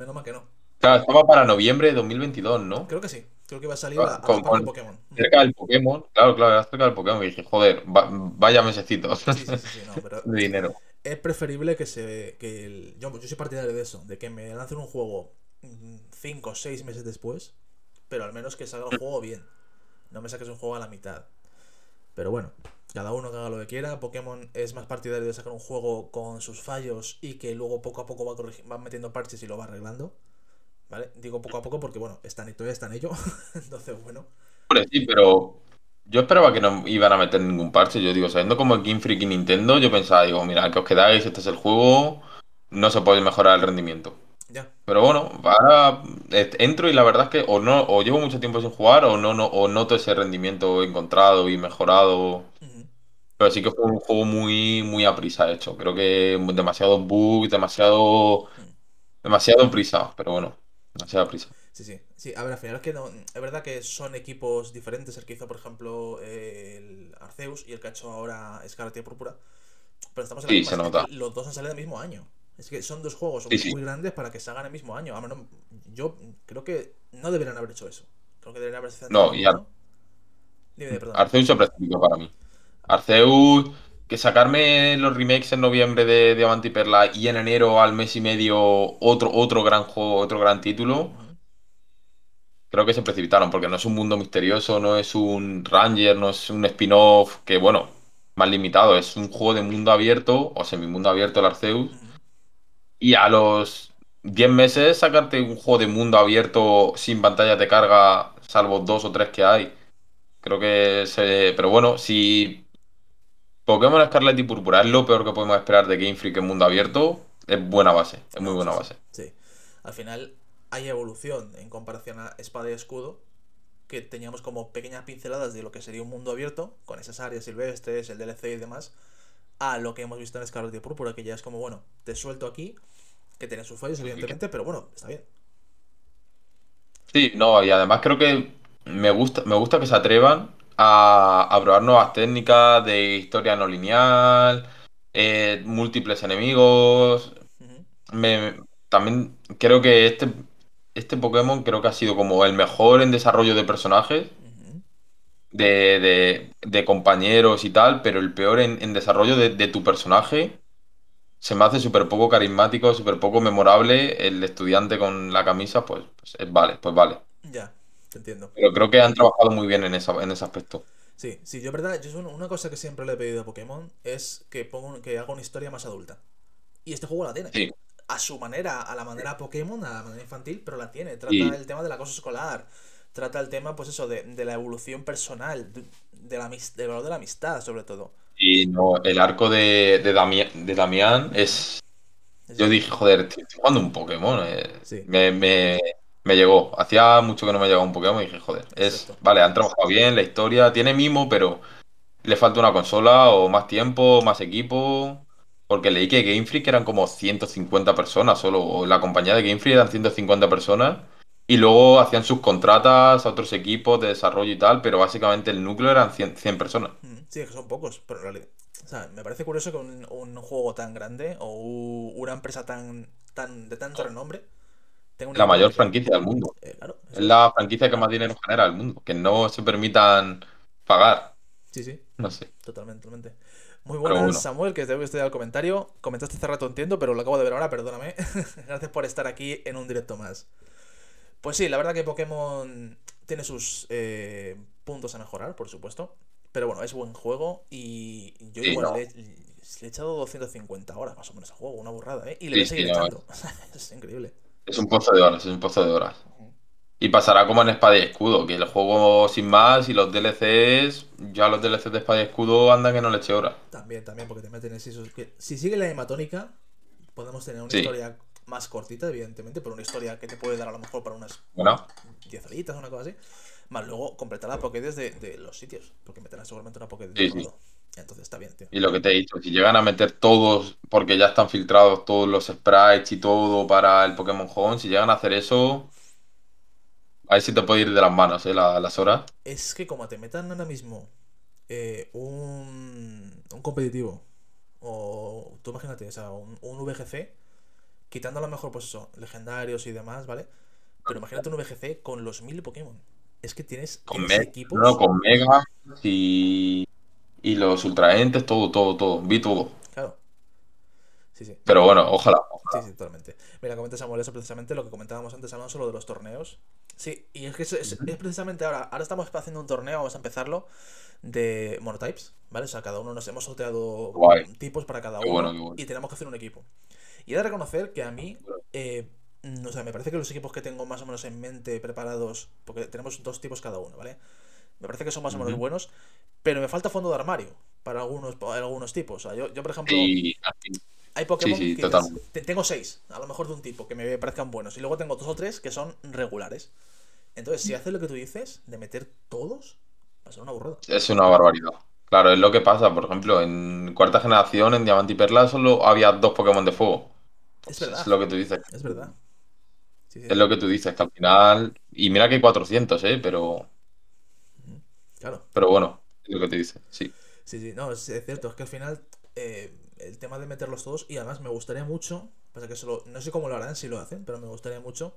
A: Menos mal que no.
B: Claro, estaba para noviembre de 2022, ¿no?
A: Creo que sí. Creo que va a salir a, a
B: Con,
A: Pokémon.
B: cerca del Pokémon. Claro, claro, era cerca del Pokémon. Y dije, joder, va- vaya mesecitos
A: Sí, sí, sí, sí, no, pero <laughs>
B: de dinero.
A: es preferible que se. que el- yo, yo soy partidario de eso, de que me lancen un juego 5 o 6 meses después, pero al menos que salga el juego bien. No me saques un juego a la mitad. Pero bueno, cada uno que haga lo que quiera. Pokémon es más partidario de sacar un juego con sus fallos y que luego poco a poco va, va metiendo parches y lo va arreglando. ¿Vale? Digo poco a poco porque, bueno, están, todavía está en ello. <laughs> Entonces, bueno.
B: Sí, pero yo esperaba que no iban a meter ningún parche. Yo digo, sabiendo como es Game Freak y Nintendo, yo pensaba, digo, mira, que os quedáis, este es el juego. no se puede mejorar el rendimiento.
A: Ya.
B: Pero bueno, ahora eh, entro y la verdad es que o no, o llevo mucho tiempo sin jugar, o no, no, o noto ese rendimiento encontrado y mejorado. Pero sí que fue un juego muy, muy a prisa hecho. Creo que demasiado bug, demasiado, demasiado prisa. Pero bueno, demasiada prisa.
A: Sí, sí. Sí, a ver, al final es que no. Es verdad que son equipos diferentes. El que hizo, por ejemplo, el Arceus y el que ha hecho ahora Scarlet y Púrpura. Pero estamos en
B: Sí, se nota.
A: los dos han salido el mismo año. Es que son dos juegos
B: Sí, sí.
A: muy grandes para que salgan el mismo año. A menos- yo creo que no deberían haber hecho eso. Creo que deberían haberse centrado
B: No, y Ar-.
A: Dime.
B: Arceus se precipitó para mí. Arceus, que sacarme los remakes en noviembre de Diamante y Perla y en enero al mes y medio otro, otro gran juego, otro gran título, creo que se precipitaron, porque no es un mundo misterioso, no es un Ranger, no es un spin-off, que bueno, más limitado, es un juego de mundo abierto, o semimundo abierto el Arceus. Y a los 10 meses sacarte un juego de mundo abierto sin pantallas de carga, salvo dos o tres que hay. Creo que se... Pero bueno, si Pokémon Scarlet y Púrpura es lo peor que podemos esperar de Game Freak en mundo abierto, es buena base, es muy buena base.
A: sí. Al final hay evolución en comparación a Espada y Escudo, que teníamos como pequeñas pinceladas de lo que sería un mundo abierto, con esas áreas silvestres, el DLC y demás, a lo que hemos visto en Scarlet y Púrpura, que ya es como, bueno, te suelto aquí, que tiene sus fallos, evidentemente, pero bueno, está bien.
B: Sí, no, y además creo que me gusta, me gusta que se atrevan a, a probar nuevas técnicas de historia no lineal, eh, múltiples enemigos. Me, también creo que este, este Pokémon creo que ha sido como el mejor en desarrollo de personajes, de, de- de compañeros y tal, pero el peor en, en desarrollo de, de tu personaje. Se me hace súper poco carismático, súper poco memorable. El estudiante con la camisa, pues, pues, eh, vale, pues vale.
A: Ya, te entiendo.
B: Pero creo que han trabajado muy bien en, esa, en ese aspecto.
A: Sí, sí, yo, verdad, yo una cosa que siempre le he pedido a Pokémon es que, ponga que haga una historia más adulta. Y este juego la tiene.
B: Sí,
A: a su manera, a la manera Pokémon, a la manera infantil, pero la tiene. Trata el tema del acoso escolar, trata el tema, pues eso, de, de la evolución personal, de, de la, del valor de la amistad, sobre todo.
B: Y no, el arco de, de, Dami- de Damián es.
A: Es
B: Yo dije, joder, estoy estoy jugando un Pokémon. eh,
A: Sí,
B: Me, me, me llegó. Hacía mucho que no me llegaba un Pokémon y dije, joder, es.
A: exacto.
B: Vale, han trabajado bien, la historia tiene mimo, pero le falta una consola o más tiempo, más equipo. Porque leí que Game Freak eran como 150 personas solo, o la compañía de Game Freak eran 150 personas. Y luego hacían sus contratas a otros equipos de desarrollo y tal, pero básicamente el núcleo eran 100, 100 personas.
A: Mm, Sí, que son pocos, pero en realidad. O sea, me parece curioso que un, un juego tan grande o una empresa tan, tan de tanto renombre tenga un
B: La mayor franquicia del mundo.
A: Eh, claro,
B: Es la franquicia que más dinero genera del mundo. Que no se permitan pagar.
A: Sí, sí.
B: No sé.
A: Totalmente, totalmente. Muy buenas,
B: bueno.
A: Samuel, que te he estudiado el comentario. Comentaste hace rato, entiendo, pero lo acabo de ver ahora, perdóname. <laughs> Gracias por estar aquí en un directo más. Pues sí, la verdad que Pokémon tiene sus eh, puntos a mejorar, por supuesto. Pero bueno, es buen juego y yo
B: Sí,
A: igual
B: no.
A: le, le he echado 250 horas más o menos al juego, una burrada, ¿eh? Y le
B: Sí,
A: voy a seguir echando. <laughs> es increíble.
B: Es un pozo de horas, es un pozo de horas. Y pasará como en Espada y Escudo, que el juego sin más y los DLCs, ya los DLCs de Espada y Escudo andan que no le eche horas.
A: También, también, porque te meten en esos que Si sigue la misma tónica, podemos tener una historia más cortita, evidentemente, pero una historia que te puede dar a lo mejor para unas
B: Bueno,
A: 10 horitas o una cosa así. Más luego completar la Pokédex de, de los sitios, porque meterán seguramente una Pokédex
B: Sí,
A: de
B: sí.
A: todo. Entonces está bien, tío.
B: y lo que te he dicho, si llegan a meter todos, porque ya están filtrados todos los sprites y todo para el Pokémon Home, si llegan a hacer eso, ahí sí te puede ir de las manos, ¿eh? la- las horas.
A: Es que como te metan ahora mismo eh, un, un competitivo, o tú imagínate, o sea, un, un VGC, quitando a lo mejor, pues eso, legendarios y demás, ¿vale? Pero imagínate un VGC con los mil Pokémon. Es que tienes,
B: Con,
A: tienes equipos.
B: no, con Mega y, y los Ultraentes, todo, todo, todo. Vi todo.
A: Claro. Sí, sí.
B: Pero bueno, ojalá.
A: Sí, sí, totalmente. Mira, comenta Samuel eso precisamente lo que comentábamos antes, Alonso, lo de los torneos. Sí, y es que es, es- es precisamente ahora. Ahora estamos haciendo un torneo, vamos a empezarlo, de monotypes, ¿vale? O sea, cada uno nos hemos sorteado
B: Guay.
A: tipos para cada uno
B: bueno, qué bueno.
A: y tenemos que hacer un equipo. Y he de reconocer que a mí, eh, o sea, me parece que los equipos que tengo más o menos en mente preparados, porque tenemos dos tipos cada uno, ¿vale? Me parece que son más o menos buenos, pero me falta fondo de armario para algunos, para algunos tipos. O sea, yo, yo por ejemplo. Hay Pokémon
B: Sí, sí,
A: que
B: total.
A: dices, "Te- tengo seis, a lo mejor de un tipo, que me parezcan buenos. Y luego tengo dos o tres que son regulares. Entonces, si haces lo que tú dices, de meter todos, va a ser una burrada.
B: Es una barbaridad. Claro, es lo que pasa. Por ejemplo, en cuarta generación, en Diamante y Perla, solo había dos Pokémon de fuego.
A: Es
B: Pues
A: verdad.
B: es lo que tú dices.
A: Es verdad. Sí, sí,
B: Es lo que tú dices, que al final. Y mira que hay 400, ¿eh? Pero,
A: claro.
B: pero bueno, es lo que te dices. Sí.
A: Sí, sí, no, es, cierto, es que al final eh, el tema de meterlos todos, y además me gustaría mucho, pasa que solo, no sé cómo lo harán, si lo hacen, pero me gustaría mucho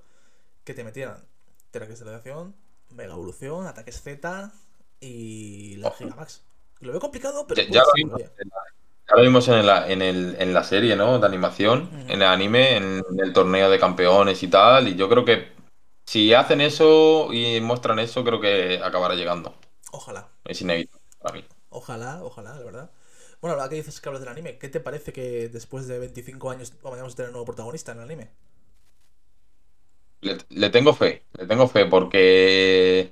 A: que te metieran Teracristalización, Mega Evolución, Ataques Z y la Gigamax. Lo veo complicado, pero
B: Ya, lo vimos,
A: molaría.
B: en la, ya lo vimos en la, en el, en la serie, ¿no? De animación, en el anime, en el torneo de campeones y tal. Y yo creo que si hacen eso y muestran eso, creo que acabará llegando.
A: Ojalá,
B: Es inevitable para mí.
A: ojalá, ojalá, de verdad. Bueno, ahora que dices que hablas del anime, ¿qué te parece que después de 25 años vayamos a tener un nuevo protagonista en el anime?
B: Le, le tengo fe, le tengo fe porque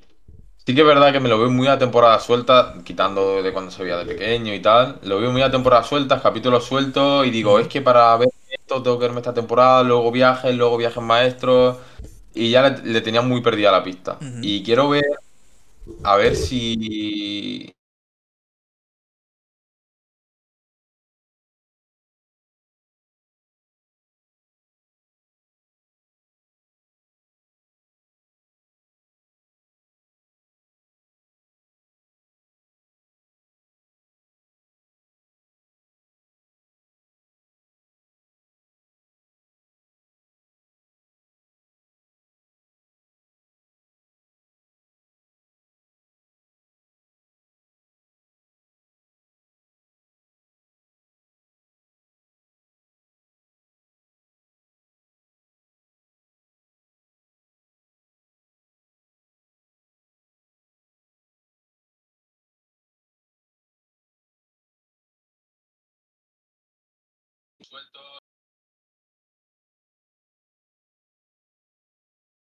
B: sí que es verdad que me lo veo muy a temporada suelta, quitando de cuando se veía de pequeño y tal. Lo veo muy a temporada suelta, capítulos sueltos y digo, es que para ver esto tengo que verme esta temporada, luego viajes, luego viajes maestros y ya le, le tenía muy perdida la pista. Y quiero ver, a ver si...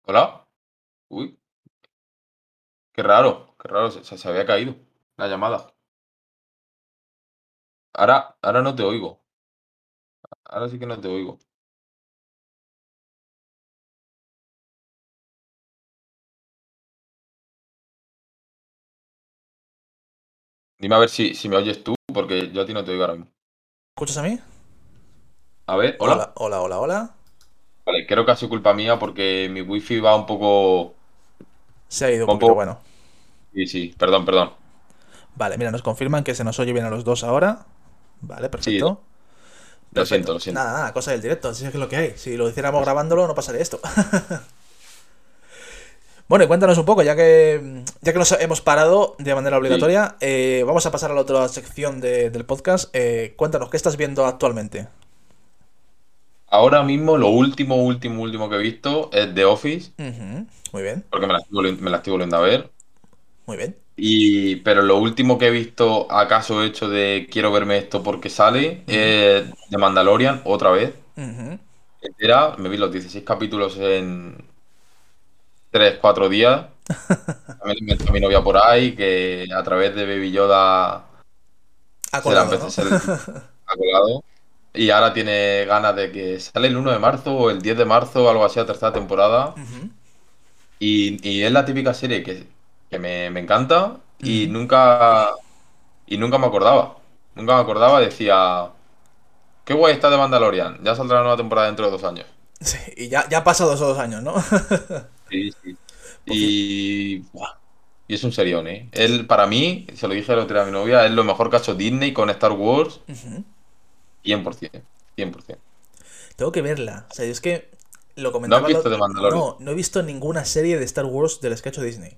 B: ¿Hola? Uy, qué raro, qué raro, se, se- se había caído la llamada. Ahora, ahora no te oigo, ahora sí que no te oigo. Dime a ver si, si me oyes tú, porque yo a ti no te oigo ahora mismo.
A: ¿Escuchas a mí?
B: A ver, hola.
A: Hola, hola, hola, hola.
B: Vale, creo que ha sido culpa mía porque mi wifi va un poco...
A: Se ha ido un
B: un poco...
A: bueno.
B: Sí, sí, perdón, perdón.
A: Vale, mira, nos confirman que se nos oye bien a los dos ahora. Vale,
B: Sí,
A: perfecto.
B: lo siento, lo siento.
A: Nada, nada, cosa del directo, así es que es lo que hay. Si lo hiciéramos grabándolo, no pasaría esto. <laughs> bueno, y cuéntanos un poco, ya que ya que nos hemos parado de manera
B: Sí.
A: obligatoria, eh, vamos a pasar a la otra sección de- del podcast. Eh, cuéntanos, ¿qué estás viendo actualmente?
B: Ahora mismo lo último, último, último que he visto es The Office,
A: Ujú, Muy bien,
B: porque me la estoy volviendo, me la estoy volviendo a ver.
A: muy bien.
B: Y, pero lo último que he visto, acaso hecho de quiero verme esto porque sale, es The Mandalorian, otra vez.
A: ujú.
B: Entera, me vi los 16 capítulos en 3, 4 días. <laughs> También a mi novia por ahí, que a través de Baby Yoda
A: Ha
B: se la
A: colado, ¿no?
B: se ha colado. Y ahora tiene ganas de que sale el 1 de marzo o el 10 de marzo, algo así, la tercera temporada. Y, y es la típica serie que, que me, me encanta y nunca, y nunca me acordaba. Nunca me acordaba, decía, qué guay está de Mandalorian, ya saldrá la nueva temporada dentro de dos años. <laughs>
A: Sí, y ya, ya han pasado esos dos años, ¿no? <laughs>
B: Sí, sí.
A: Fin.
B: Y, buah, y es un serión, ¿eh? Él, para mí, se lo dije el otro día a mi novia, es lo mejor que ha hecho Disney con Star Wars. 100%, 100%.
A: Tengo que verla. O sea, es que lo
B: ¿No has
A: comentaba.
B: visto
A: lo-
B: de Mandalorian?
A: No, no he visto ninguna serie de Star Wars de las que ha hecho Disney.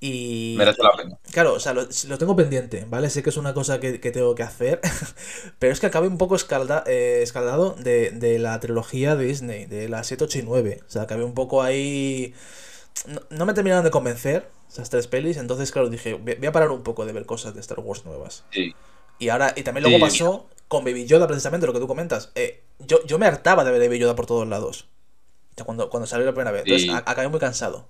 A: Y.
B: Merece la pena.
A: Claro, o sea, lo, lo tengo pendiente, ¿vale? Sé que es una cosa que, que tengo que hacer. <laughs> Pero es que acabé un poco escalda, eh, escaldado de, de la trilogía de Disney, de las 7, 8 y 9. O sea, acabé un poco ahí. No, no me terminaron de convencer esas tres pelis. Entonces, claro, dije, voy voy a parar un poco de ver cosas de Star Wars nuevas.
B: Sí,
A: Y ahora, y también luego
B: sí,
A: pasó con Baby Yoda, precisamente lo que tú comentas. Eh, yo, yo me hartaba de ver Baby Yoda por todos lados. Cuando, cuando salió la primera vez. Entonces,
B: sí.
A: acabé muy cansado.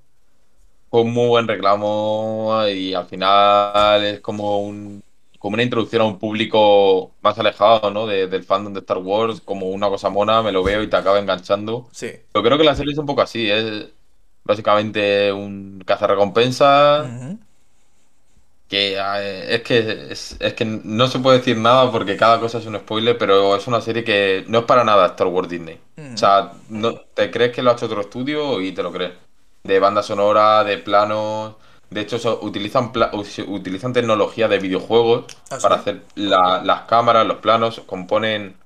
B: Fue un muy buen reclamo y al final es como un, como una introducción a un público más alejado, ¿no? De- del fandom de Star Wars, como una cosa mona, me lo veo y te acaba enganchando.
A: Sí.
B: Yo creo que la serie es un poco así, es básicamente un cazarrecompensa
A: Ujú.
B: Que eh, es que es, es que no se puede decir nada porque cada cosa es un spoiler, pero es una serie que no es para nada Star Wars Disney.
A: Ujú.
B: O sea, no, te crees que lo ha hecho otro estudio y te lo crees. De banda sonora, de planos. De hecho, so- utilizan, pla- utilizan tecnología de videojuegos
A: ¿Ah, sí?
B: para hacer la- las cámaras, los planos, componen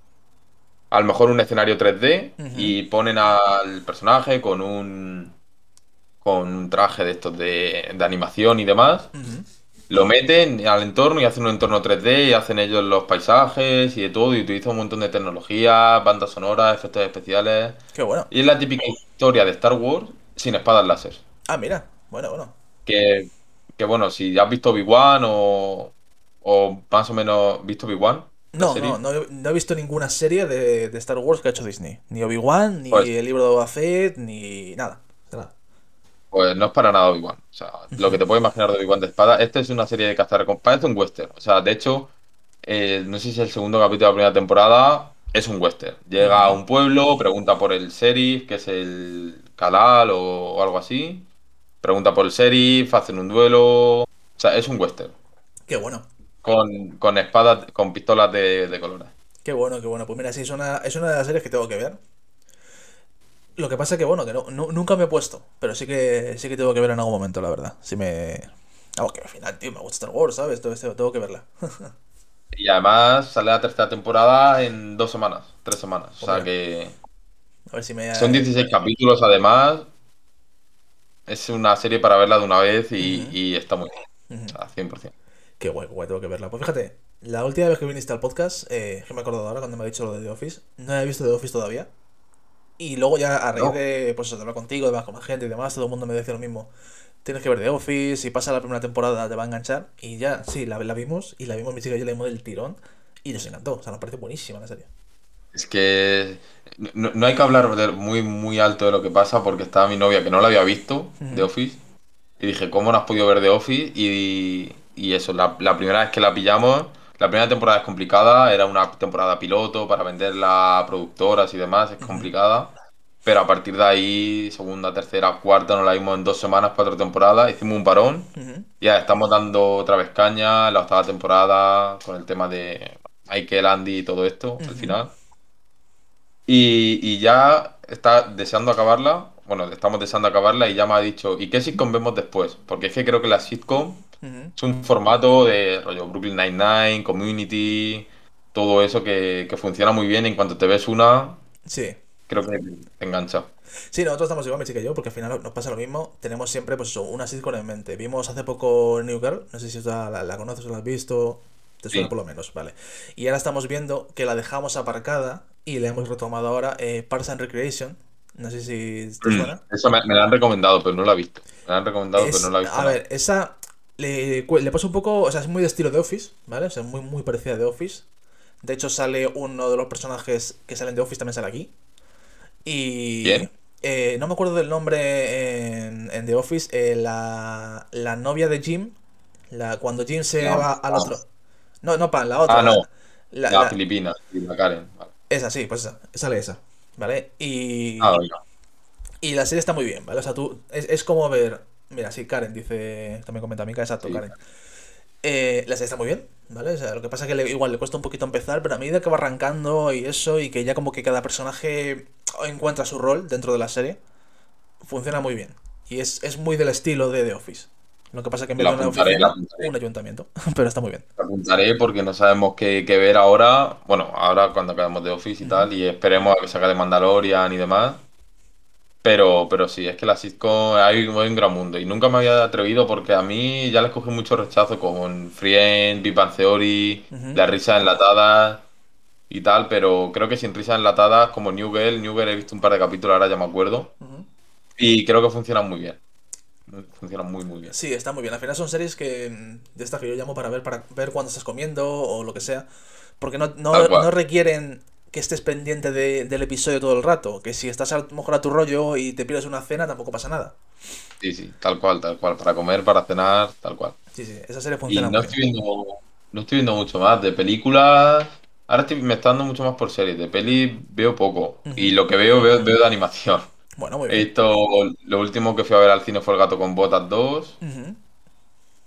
B: a lo mejor un escenario 3D
A: Ujú.
B: y ponen al personaje con un con un traje de estos de, de animación y demás. Lo meten al entorno y hacen un entorno 3D y hacen ellos los paisajes y de todo y utilizan un montón de tecnología, bandas sonoras, efectos especiales.
A: Qué bueno.
B: Y es la típica historia de Star Wars sin espadas láser.
A: Ah, mira. Bueno, bueno.
B: Que, que bueno, si has visto Obi-Wan o, o más o menos visto Obi-Wan,
A: No, no, no, he- no he visto ninguna serie de, de Star Wars que ha hecho Disney. Ni Obi-Wan, ni
B: Pues-
A: el libro de Boba Fett, ni nada.
B: Pues no es para nada Obi-Wan. O sea, lo que te puedes imaginar de Obi-Wan de espada, esta es una serie de cazar con parece un western. O sea, de hecho, eh, no sé si el segundo capítulo de la primera temporada es un western. Llega a un pueblo, pregunta por el sheriff, que es el Kalal o, o algo así. Pregunta por el sheriff, hacen un duelo. O sea, es un western.
A: Qué bueno.
B: Con, con espadas, con pistolas de, de colores.
A: Qué bueno, qué bueno. Pues mira, sí, es una, es una de las series que tengo que ver. Lo que pasa que, bueno, que no, nu- nunca me he puesto. Pero sí que sí que tengo que ver en algún momento, la verdad. Si me. Vamos, que al final, tío, me gusta Star Wars, ¿sabes? Todo esto, tengo que verla. <laughs>
B: Y además sale la tercera temporada en dos semanas, tres semanas. O sea
A: Hombre.
B: que
A: A ver si me.
B: son 16 capítulos además. Es una serie para verla de una vez y, está muy bien. Sea, 100%.
A: Qué guay, guay, tengo que verla. Pues fíjate, la última vez que viniste al podcast, eh, que me he acordado ahora cuando me ha dicho lo de The Office, no he visto The Office todavía. Y luego ya a raíz
B: No.
A: de, pues, de hablar contigo, de hablar con más gente y demás, todo el mundo me decía lo mismo. Tienes que ver The Office, si pasa la primera temporada te va a enganchar. Y ya, sí, la, la vimos, y la vimos mi chica y yo la vimos del tirón, y nos encantó. O sea, nos parece buenísima la serie.
B: Es que no, no hay que hablar de- muy, muy alto de lo que pasa porque estaba mi novia que no la había visto. The Office. Y dije, ¿cómo no has podido ver The Office? Y, y eso, la, la primera vez que la pillamos, la primera temporada es complicada, era una temporada piloto para venderla a productoras y demás, es complicada. Pero a partir de ahí, segunda, tercera, cuarta, nos la vimos en dos semanas, cuatro temporadas, hicimos un parón.
A: Ujú.
B: Ya estamos dando otra vez caña, en la octava temporada, con el tema de Michael, Andy y todo esto, al final. Y, y ya está deseando acabarla. Bueno, estamos deseando acabarla y ya me ha dicho, ¿y qué sitcom vemos después? Porque es que creo que la sitcom Es un formato de rollo Brooklyn Nine-Nine, Community, todo eso que, que funciona muy bien. En cuanto te ves una,
A: Sí.
B: creo que te engancha.
A: Sí, nosotros estamos igual, mi chica y yo, porque al final nos pasa lo mismo. Tenemos siempre, pues eso, una sitcom en mente. Vimos hace poco New Girl, no sé si la, la, la conoces o la has visto, te suena
B: Sí.
A: por lo menos, vale. Y ahora estamos viendo que la dejamos aparcada y la hemos retomado ahora, eh, Parks and Recreation. No sé si te
B: Mm,
A: suena.
B: Eso me, me la han recomendado, pero no la he visto. Me la han recomendado,
A: Es-
B: pero no la he visto.
A: a
B: nada.
A: ver, esa le, le pasa un poco, o sea, es muy de estilo de Office, ¿vale? O sea, muy, muy parecida a The Office. De hecho, sale uno de los personajes que salen de Office, también sale aquí. Y...
B: ¿Quién?
A: eh, no me acuerdo del nombre en, en The Office. eh, la, la novia de Jim, la, cuando Jim se
B: No,
A: va al otro... No, no, Pan, la otra.
B: Ah, no.
A: La,
B: La,
A: la-
B: Filipina, la Karen. Vale.
A: esa, sí, pues esa. Sale esa. ¿Vale? Y...
B: Ah.
A: Y la serie está muy bien, ¿vale? O sea, tú. Es, es como ver. Mira, sí, Karen dice. También comenta Mika, exacto,
B: Sí.
A: Karen. Eh, la serie está muy bien, ¿vale? O sea, lo que pasa es que le- igual le cuesta un poquito empezar, pero a medida que va arrancando y eso, y que ya como que cada personaje encuentra su rol dentro de la serie, funciona muy bien. Y es, es muy del estilo de The Office. Lo que pasa es que en vez
B: La
A: de una oficina,
B: la
A: un ayuntamiento. <laughs> Pero está muy bien.
B: Te apuntaré porque no sabemos qué, qué ver ahora. Bueno, ahora cuando acabemos de Office y tal, y esperemos a que salga de Mandalorian y demás. Pero, pero sí, es que la sitcom hay, hay un gran mundo. Y nunca me había atrevido porque a mí ya les cogí mucho rechazo con Friends, Big Bang Theory,
A: Ujú.
B: las risas enlatadas y tal. Pero creo que sin risas enlatadas, como New Girl, New Girl he visto un par de capítulos, ahora ya me acuerdo. Y creo que funcionan muy bien. Funcionan muy, muy bien.
A: Sí, está muy bien. Al final son series que mm, de estas que yo llamo para ver para ver cuando estás comiendo o lo que sea. Porque no, no, no requieren que estés pendiente de- del episodio todo el rato. Que si estás a lo mejor a tu rollo y te pierdes una cena, tampoco pasa nada.
B: Sí, sí, tal cual, tal cual. Para comer, para cenar, tal cual.
A: Sí, sí, esa serie
B: Y
A: funciona
B: no
A: muy
B: estoy
A: bien.
B: viendo, no estoy viendo mucho más. De películas. Ahora estoy, me está dando mucho más por series. De peli veo poco. Y lo que veo, veo, veo de animación.
A: Bueno, muy bien.
B: visto. Lo último que fui a ver al cine fue El gato con botas 2.
A: Ujú.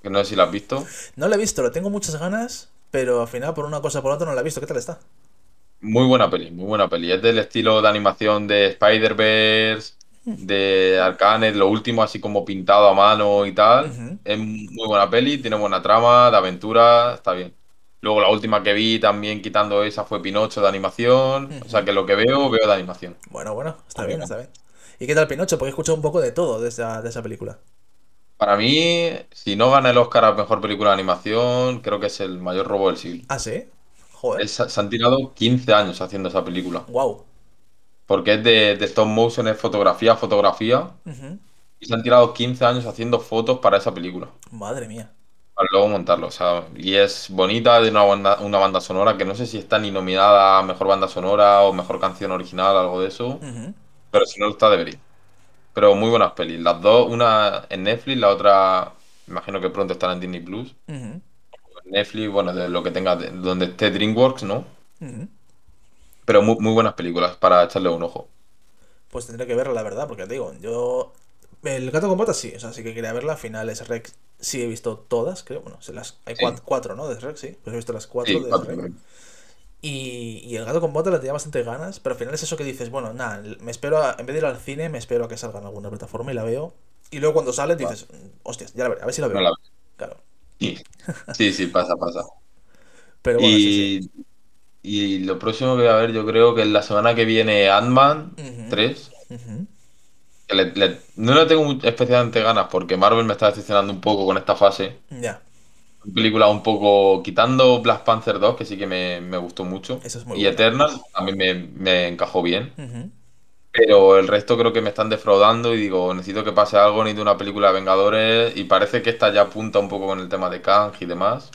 B: Que no sé si lo has visto.
A: No la he visto, lo tengo muchas ganas, pero al final por una cosa o por otra no la he visto. ¿Qué tal está?
B: Muy buena peli, muy buena peli. Es del estilo de animación de Spider-Verse, de Arcane, lo último así como pintado a mano y tal. Es muy buena peli, tiene buena trama, de aventura, está bien. Luego la última que vi también quitando esa fue Pinocho de animación. O sea que lo que veo, veo de animación.
A: Bueno, bueno, está bien,
B: buena.
A: está bien. ¿Y qué tal Pinocho? Porque he escuchado un poco de todo de esa, de esa película.
B: Para mí, si no gana el Oscar a Mejor Película de Animación, creo que es el mayor robo del siglo.
A: Ah, sí. Joder.
B: Es- se han tirado 15 años haciendo esa película.
A: Wow.
B: Porque es de, de stop motion, es fotografía, fotografía. Y se han tirado 15 años haciendo fotos para esa película.
A: Madre mía.
B: Para luego montarlo. O sea, y es bonita, de una banda, una banda sonora que no sé si está ni nominada a mejor banda sonora o mejor canción original, algo de eso.
A: Ujú.
B: Pero si no lo está, debería. Pero muy buenas pelis. Las dos, una en Netflix, la otra, imagino que pronto estará en Disney Plus.
A: Ujú.
B: Netflix, bueno, de lo que tenga, de- donde esté DreamWorks, ¿no? Pero muy, muy buenas películas para echarle un ojo.
A: Pues tendré que verla, la verdad, porque te digo, yo. El gato con botas sí, o sea, sí que quería verla. Al final es Rex. Sí he visto todas, creo. Bueno, se las... hay
B: Sí.
A: cuatro, ¿no? De Rex, sí. Pues he visto las cuatro
B: Sí,
A: de
B: cuatro,
A: Rex. Y, y el gato con botas le tenía bastante ganas, pero al final es eso que dices, bueno, nada, me espero, a- en vez de ir al cine, me espero a que salga en alguna plataforma y la veo. Y luego cuando sale dices, "Mm, hostias, ya la veré, a ver si la veo.
B: No la veo.
A: Claro.
B: Sí, sí, sí, pasa, pasa.
A: Pero bueno, sí, sí.
B: Y, y lo próximo que voy a ver, yo creo que la semana que viene Ant-Man
A: Ujú.
B: 3.
A: Ujú.
B: Que le- le- no le tengo especialmente ganas porque Marvel me está decepcionando un poco con esta fase.
A: Ya,
B: Película un poco quitando Black Panther 2, que sí que me, me gustó mucho.
A: esa es muy
B: y. Eternal también me, me encajó bien. Pero el resto creo que me están defraudando y digo, necesito que pase algo, necesito una película de Vengadores. Y parece que esta ya apunta un poco con el tema de Kang y demás.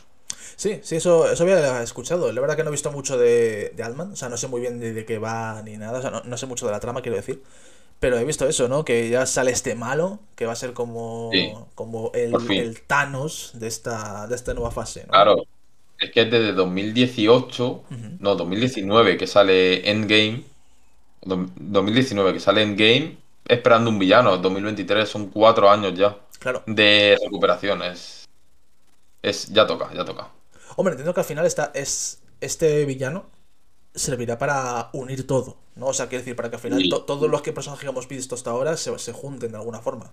A: Sí, sí, eso, eso había escuchado. La verdad que no he visto mucho de, de Ant-Man, o sea, no sé muy bien de, de qué va ni nada, o sea, no, no sé mucho de la trama, quiero decir. Pero he visto eso, ¿no? Que ya sale este malo, que va a ser como,
B: Sí,
A: como el, Thanos de esta, de esta nueva fase, ¿no?
B: Claro, es que es desde 2018,
A: Ujú.
B: no, 2019 que sale Endgame, 2019 que sale Endgame, esperando un villano, 2023 son cuatro años ya
A: Claro.
B: de recuperación, es, ya toca, ya toca.
A: Hombre, entiendo que al final está, es, este villano servirá para unir todo, ¿no? O sea, quiero decir, para que al final to- todos los que personajes que hemos visto hasta ahora se, se junten de alguna forma.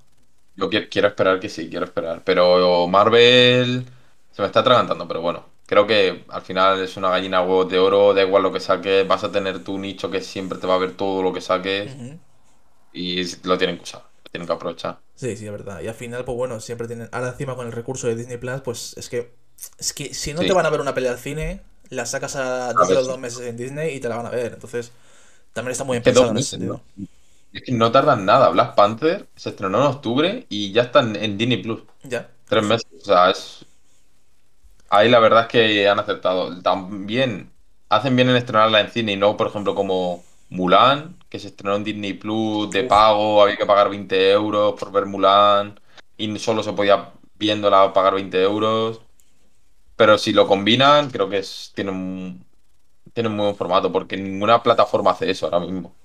B: yo qui- quiero esperar que sí, quiero esperar, pero Marvel se me está atragantando, pero bueno, creo que al final es una gallina huevos de oro, da igual lo que saques, vas a tener tu nicho que siempre te va a ver todo lo que saques y lo tienen que usar, lo tienen que aprovechar.
A: Sí, sí, es verdad. Y al final, pues bueno, siempre tienen. Ahora encima con el recurso de Disney Plus, pues es que. Es que si no
B: Sí.
A: te van a ver una pelea al cine, la sacas a de
B: sí.
A: dos meses en Disney y te la van a ver. Entonces, también está muy
B: dos
A: pensado en ese sentido.
B: ¿no? Es que no tardan nada. Black Panther se estrenó en octubre y ya está en, en Disney Plus.
A: Ya.
B: Tres meses. O sea, es. Ahí la verdad es que han acertado. También hacen bien en estrenarla en cine y no, por ejemplo, como Mulan, que se estrenó en Disney Plus de pago, había que pagar 20 euros por ver Mulan y solo se podía viéndola pagar 20 euros. Pero si lo combinan, creo que es, tienen, un- muy buen formato porque ninguna plataforma hace eso ahora mismo.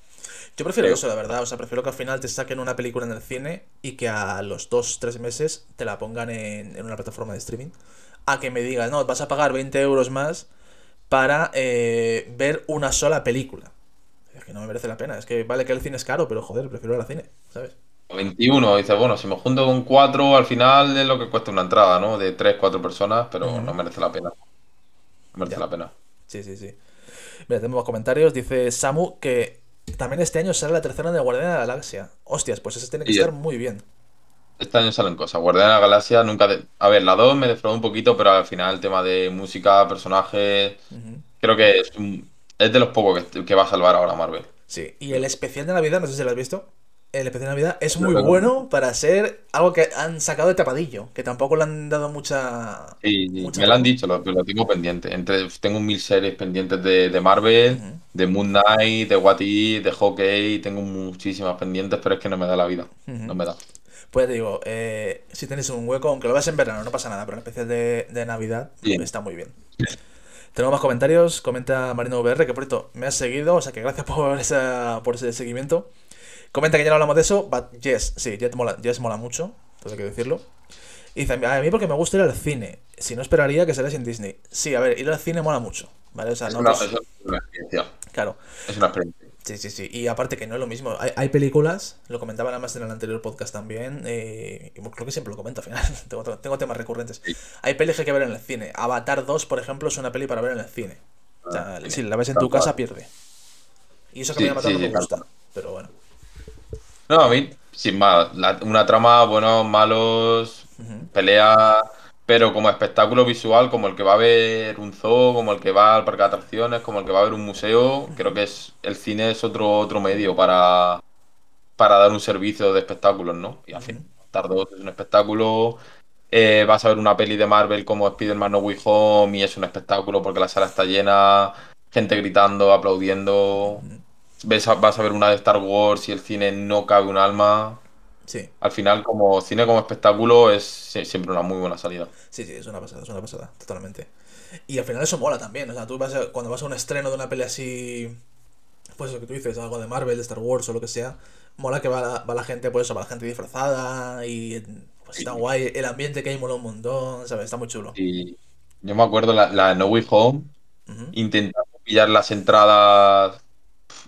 A: Yo prefiero eso, la verdad. O sea, prefiero que al final te saquen una película en el cine y que a los dos, tres meses te la pongan en, en una plataforma de streaming. A que me digas, no, vas a pagar 20 euros más para eh, ver una sola película. Es que no me merece la pena. Es que vale que el cine es caro, pero joder, prefiero ir al cine, ¿sabes?
B: 21, dices, bueno, si me junto con 4, al final es lo que cuesta una entrada, ¿no? De 3, 4 personas, pero no merece la pena. No merece
A: Ya.
B: la pena.
A: Sí, sí, sí. Mira, tenemos comentarios. Dice Samu que también este año sale la tercera de Guardián de la Galaxia. Hostias, pues eso tiene que
B: Y
A: estar muy bien.
B: este año salen cosas. Guardián de la Galaxia nunca... de- A ver, la 2 me defraudó un poquito, pero al final el tema de música, personajes, creo que es, un- es de los pocos que, que va a salvar ahora Marvel.
A: Sí, y el especial de Navidad, no sé si lo has visto. El especial de Navidad es muy
B: no.
A: bueno para ser algo que han sacado de tapadillo, que tampoco le han dado mucha.
B: Y
A: mucha
B: me lo han dicho, lo, lo tengo pendiente. Entre, tengo mil series pendientes de, de Marvel, de Moon Knight, de What If, de Hawkeye, tengo muchísimas pendientes, pero es que no me da la vida. No me da.
A: Pues te digo, eh, si tenéis un hueco, aunque lo veas en verano, no pasa nada, pero el especial de, de Navidad
B: Sí.
A: está muy bien. Tenemos más comentarios. Comenta Marino VR, que por cierto me has seguido, o sea que gracias <laughs> por, esa, por ese seguimiento. Comenta que ya no hablamos de eso, but yes, sí, Jet mola, Yes mola mucho, todo hay que decirlo. Y dice, a mí porque me gusta ir al cine, si no esperaría que saliese en Disney. Sí, a ver, ir al cine mola mucho, ¿vale? O sea,
B: Es
A: no
B: una, es una experiencia.
A: claro,
B: Es una experiencia.
A: Sí, sí, sí. Y aparte que no es lo mismo. Hay, hay películas, lo comentaba nada más en el anterior podcast también, eh, y creo que siempre lo comento al final, <laughs> tengo, tengo temas recurrentes.
B: Sí.
A: Hay pelis que hay que ver en el cine. Avatar 2, por ejemplo, es una peli para ver en el cine. O sea,
B: Ah, sí.
A: si la ves en tu casa, pierde. Y eso que
B: Sí,
A: me Avatar
B: sí,
A: no me gusta. Pero bueno.
B: No, a mí, sin más, la- una trama, buenos, malos,
A: Ujú.
B: pelea, pero como espectáculo visual, como el que va a ver un zoo, como el que va al parque de atracciones, como el que va a ver un museo, creo que es el cine es otro, otro medio para, para dar un servicio de espectáculos, ¿no? Y al fin, Avatar 2 es un espectáculo. eh, vas a ver una peli de Marvel como Spider-Man No Way Home y es un espectáculo porque la sala está llena, gente gritando, aplaudiendo. Ves a- vas a ver una de Star Wars y el cine no cabe un alma.
A: Sí,
B: Al final, como cine como espectáculo, es sie- siempre una muy buena salida.
A: sí, sí, es una pasada, es una pasada, totalmente. Y al final eso mola también. O sea, tú vas a- cuando vas a un estreno de una peli así, pues lo que tú dices, algo de Marvel, de Star Wars o lo que sea, mola que va la, va la gente, pues eso, va la gente disfrazada y pues está guay. El ambiente que hay mola un montón, ¿sabes? Está muy chulo.
B: Y yo me acuerdo la, la No Way Home,
A: Ujú.
B: intentando pillar las entradas,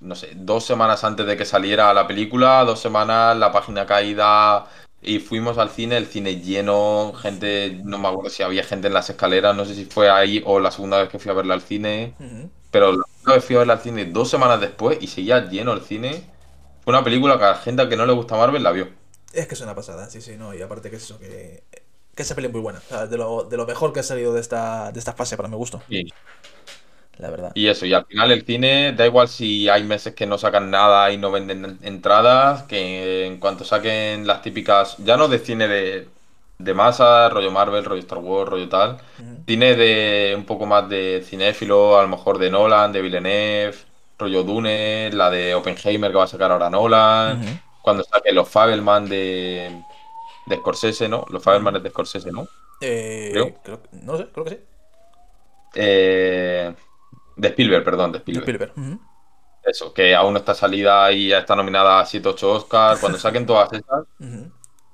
B: no sé, dos semanas antes de que saliera la película, dos semanas, la página caída, y fuimos al cine, el cine lleno, gente, no me acuerdo si había gente en las escaleras, no sé si fue ahí o la segunda vez que fui a verla al cine.
A: Ujú.
B: Pero la primera vez fui a verla al cine dos semanas después y seguía lleno el cine. Fue una película que a la gente que no le gusta Marvel la vio.
A: Es que es una pasada, sí, sí, no. Y aparte que es eso, que, que esa peli es muy buena. O sea, de lo, de lo mejor que ha salido de esta, de esta fase para mi gusto, la verdad.
B: y eso, y al final el cine, da igual si hay meses que no sacan nada y no venden entradas, que en cuanto saquen las típicas, ya no de cine de, de masa, rollo Marvel, rollo Star Wars, rollo tal, cine de un poco más de cinéfilo, a lo mejor de Nolan, de Villeneuve, rollo Dune, la de Oppenheimer que va a sacar ahora Nolan. Cuando saque los Fabelman de, de Scorsese, ¿no? Los Fabelman es de Scorsese, ¿no?
A: Eh,
B: Creo.
A: creo no sé, creo que sí.
B: Eh, de Spielberg, perdón, de Spielberg. Eso, que aún no está salida y ya está nominada a 7 8 Oscars. Cuando <laughs> saquen todas esas,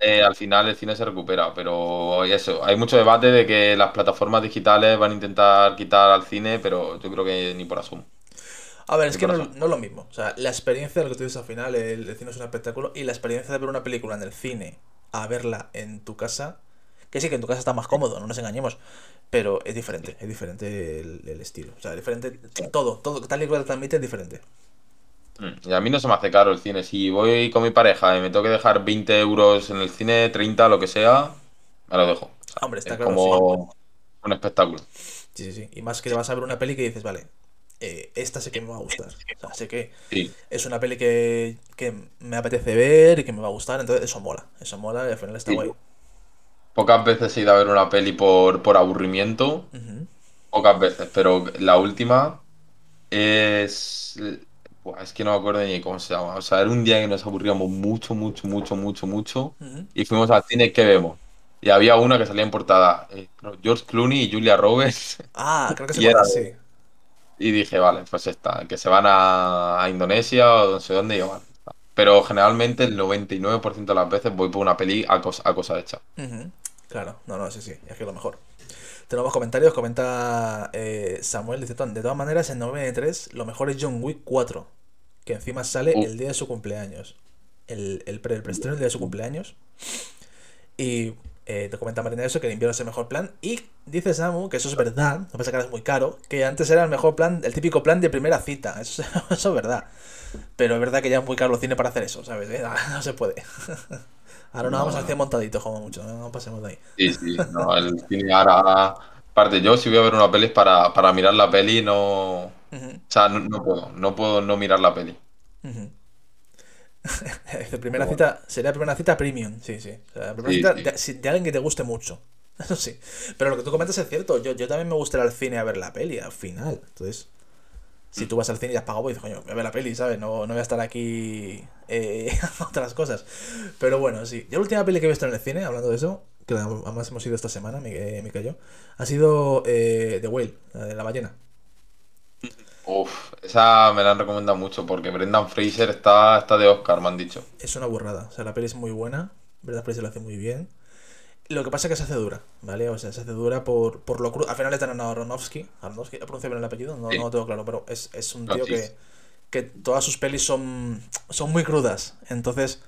B: eh, al final el cine se recupera. Pero eso, hay mucho debate de que las plataformas digitales van a intentar quitar al cine, pero yo creo que ni por asomo.
A: A ver, es
B: ¿Qué
A: que no, no es lo mismo. O sea, la experiencia de lo que tú dices al final, el, el cine es un espectáculo, y la experiencia de ver una película en el cine a verla en tu casa, que sí que en tu casa está más cómodo, no nos engañemos, pero es diferente, es diferente el, el estilo. O sea, diferente todo, todo, tal y cual transmite es diferente.
B: Mm, Y a mí no se me hace caro el cine. Si voy con mi pareja y me tengo que dejar 20 euros en el cine, 30, lo que sea, me lo dejo. O sea,
A: Hombre, está
B: es
A: claro,
B: como un espectáculo.
A: Sí, sí, sí. Y más que vas a ver una peli que dices, vale, eh, esta sé que me va a gustar. O sea, sé que
B: Sí.
A: es una peli que, que me apetece ver y que me va a gustar, entonces eso mola, eso mola y al final está
B: Sí.
A: guay.
B: Pocas veces he ido a ver una peli por, por aburrimiento, pocas veces, pero la última es... Buah, es que no me acuerdo ni cómo se llama. O sea, era un día que nos aburríamos mucho, mucho, mucho, mucho, mucho. Y fuimos al cine, ¿qué vemos? Y había una que salía en portada, eh, George Clooney y Julia Roberts.
A: Ah, creo que <laughs> se llama así.
B: Y dije, vale, pues está, que se van a, a Indonesia o no sé dónde y yo, vale. Pero generalmente el 99% de las veces voy por una peli a cosa, a cosa hecha.
A: Ujú. Claro, no, no, sí, sí, es que es lo mejor. Tenemos comentarios, comenta eh, Samuel, dice, "Ton, de todas maneras, en 93 lo mejor es John Wick 4, que encima sale
B: Uh.
A: el día de su cumpleaños. El, el, pre, el preestreno el día de su cumpleaños. Y eh, te comenta Marina eso, que el invierno es el mejor plan. Y dice Samu, que eso es verdad, no pasa que ahora es muy caro, que antes era el mejor plan, el típico plan de primera cita. <laughs> Eso, eso es verdad. Pero es verdad que ya es muy caro el cine para hacer eso, ¿sabes? Eh, <laughs> No se puede. <laughs> Ahora nos
B: No,
A: vamos a hacer montaditos como mucho, no, No pasemos de ahí.
B: Sí, sí, no, el cine ahora... Aparte, yo si voy a ver una peli es para, para mirar la peli, no... O sea, no, no puedo, no puedo no mirar la peli.
A: Dice, <laughs> primera cita, sería primera cita premium, sí, sí. O sea, la primera
B: Sí,
A: cita
B: sí.
A: De, si- de alguien que te guste mucho. <laughs> Eso sí. Pero lo que tú comentas es cierto, yo, yo también me gustaría al cine a ver la peli al final. Entonces, Si tú vas al cine y has pagado, pues dices, coño, voy a ver la peli, ¿sabes? No, no voy a estar aquí eh, <laughs> otras cosas. Pero bueno, sí. Yo la última peli que he visto en el cine, hablando de eso, que además hemos ido esta semana, me, me cayó, ha sido eh, The Whale, la de la ballena.
B: Uf, esa me la han recomendado mucho porque Brendan Fraser está, está de Oscar, me han dicho.
A: Es una burrada. O sea, la peli es muy buena. Brendan Fraser lo hace muy bien. Lo que pasa es que se hace dura, ¿vale? O sea, se hace dura por, por lo crudo. Al final es Dan Aronofsky. Aronofsky, ¿he pronunciado bien el apellido? No,
B: Sí.
A: no lo tengo claro, pero es, es un
B: No,
A: tío
B: sí.
A: que, que todas sus pelis son, son muy crudas. Entonces,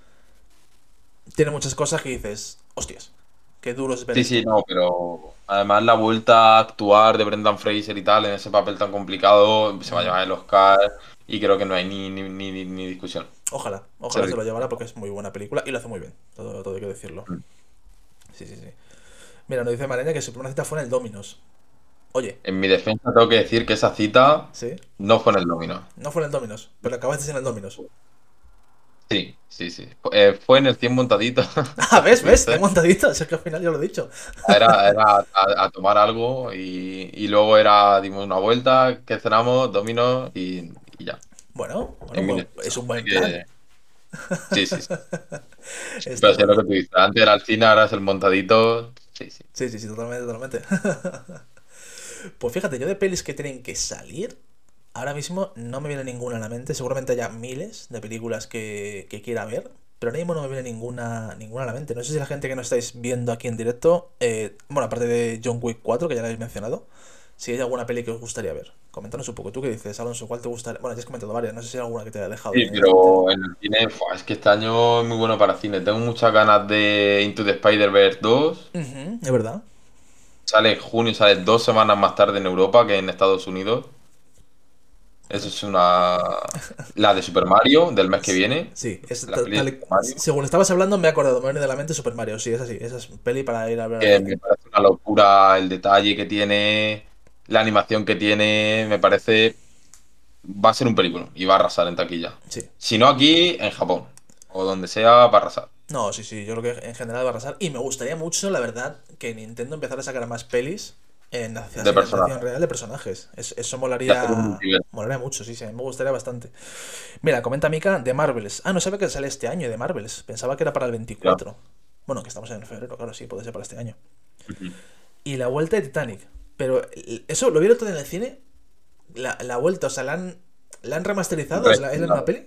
A: tiene muchas cosas que dices, hostias, qué duro es ver
B: Sí,
A: esto".
B: sí, no, pero además la vuelta a actuar de Brendan Fraser y tal en ese papel tan complicado se va a llevar el Oscar y creo que no hay ni, ni, ni, discusión.
A: Ojalá, ojalá
B: Sí.
A: se lo llevara porque es muy buena película y lo hace muy bien, todo, todo hay que decirlo.
B: Mm.
A: Sí, sí, sí. Mira, nos dice Marena que su primera cita fue en el Dominos. Oye,
B: En mi defensa tengo que decir que esa cita
A: ¿sí?
B: no fue en el Domino.
A: No fue en el Dominos, pero acabaste en el Dominos.
B: Sí, sí, sí. Eh, fue en el 100 montadito. <laughs>
A: Ah, ¿ves? ¿Ves?
B: Sí.
A: He montadito, si es que al final ya lo he dicho.
B: Era, <laughs> era a, a tomar algo y, y luego era, dimos una vuelta, que cenamos, domino y, y ya.
A: Bueno, bueno,
B: defensa.
A: es un buen
B: que-
A: plan.
B: Sí, sí, sí. <laughs> Pero sí es lo que tú dices. Antes era el cine, ahora es el montadito. Sí, sí.
A: Sí, sí, sí, totalmente, totalmente. Pues fíjate, yo de pelis que tienen que salir, ahora mismo no me viene ninguna a la mente. Seguramente haya miles de películas que, que quiera ver, pero ahora mismo no me viene ninguna, ninguna a la mente. No sé si la gente que no estáis viendo aquí en directo, eh, bueno, aparte de John Wick 4, que ya lo habéis mencionado, si hay alguna peli que os gustaría ver. Coméntanos un poco. ¿Tú qué dices, Alonso? ¿Cuál te gustaría? Bueno, ya has comentado varias, no sé si hay alguna que te haya dejado.
B: Sí, pero en el cine, es que este año es muy bueno para cine. Tengo muchas ganas de Into the Spider-Verse 2.
A: tintero. Ujú, es verdad.
B: Sale en junio, sale dos semanas más tarde en Europa que en Estados Unidos. Eso es una. La de Super Mario del mes que viene.
A: Sí, es
B: La peli
A: tal- según estabas hablando me he acordado, me viene de la mente Super Mario, sí, es así, esa es peli para ir a ver.
B: Que me parece una locura el detalle que tiene, la animación que tiene. Me parece. Va a ser un película y va a arrasar en taquilla.
A: Sí.
B: Si no aquí, en Japón. O donde sea, va a arrasar.
A: No, sí, sí, yo creo que en general va a arrasar. Y me gustaría mucho, la verdad, que Nintendo empezara a sacar más pelis en la
B: De personajes.
A: real de personajes. Es- eso molaría, molaría mucho, sí, sí, a mí me gustaría bastante. Mira, comenta Mika de Marvels. Ah, no sabe que sale este año de Marvels. Pensaba que era para el 24. Bueno, que estamos en febrero, claro, sí, puede ser para este año. Y la vuelta de Titanic. Pero el- eso, ¿lo vieron todo en el cine? La, la vuelta, o sea, ¿la han, la han remasterizado? ¿Es la, es la misma peli?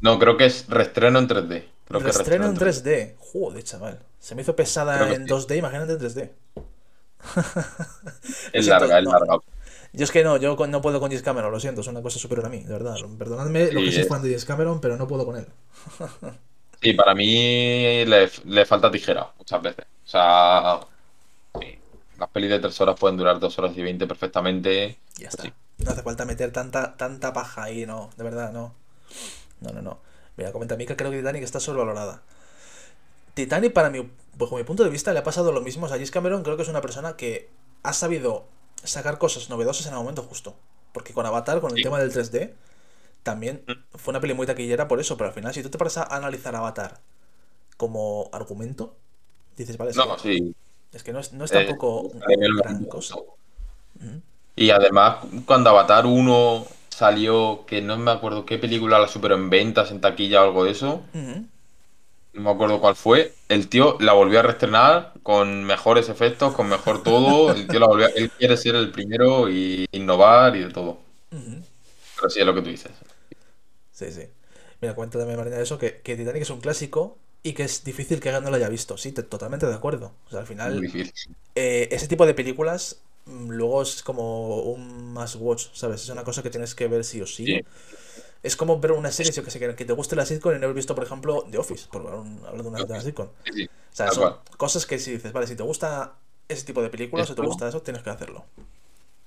B: No, creo que es reestreno en 3D. Creo que
A: Reestreno en
B: reestreno
A: 3D. Joder, chaval. Se me hizo pesada en
B: sí.
A: 2D, imagínate en 3D. <laughs>
B: Es
A: siento,
B: larga, es
A: no.
B: larga.
A: Yo es que no, yo no puedo con James Cameron, lo siento, es una cosa superior a mí, de verdad. Perdonadme lo que soy fan de James Cameron, pero no puedo con él.
B: Sí, para mí le, le falta tijera muchas veces. O sea, sí, las pelis de tres horas pueden durar dos horas y veinte perfectamente.
A: Ya
B: Pues
A: está.
B: sí.
A: No hace falta meter tanta, tanta paja ahí, no, de verdad, no. No, no, no. Mira, comenta Mika, creo que Titanic está sobrevalorada. Titanic, para mi, bajo mi punto de vista, le ha pasado lo mismo. O sea, James Cameron creo que es una persona que ha sabido sacar cosas novedosas en el momento justo. Porque con Avatar, con el
B: Sí.
A: tema del 3D, también fue una peli muy taquillera por eso. Pero al final, si tú te paras a analizar Avatar como argumento, dices, vale, es,
B: No,
A: que,
B: sí.
A: es que no es, no es
B: eh,
A: tampoco
B: el
A: gran cosa.
B: Y además, cuando Avatar 1 salió, que no me acuerdo qué película la superó en ventas, en taquilla o algo de eso. No me acuerdo cuál fue, el tío la volvió a reestrenar con mejores efectos, con mejor todo, el tío la volvió a- él quiere ser el primero y innovar y de todo.
A: Ujú.
B: Pero sí es lo que tú dices.
A: Sí, sí. Mira, también Marina eso, que, que Titanic es un clásico y que es difícil que alguien no lo haya visto. Sí, te- totalmente de acuerdo. O sea, al final, eh, ese tipo de películas mm, luego es como un must watch, ¿sabes? Es una cosa que tienes que ver sí o sí.
B: Sí.
A: Es como ver una serie, yo que sé, que que te guste la sitcom y no haber visto, por ejemplo, The Office, por hablar de una, de una sitcom.
B: Sí, sí.
A: O sea, son cosas que si dices, vale, si te gusta ese tipo de películas o te gusta eso, tienes que hacerlo.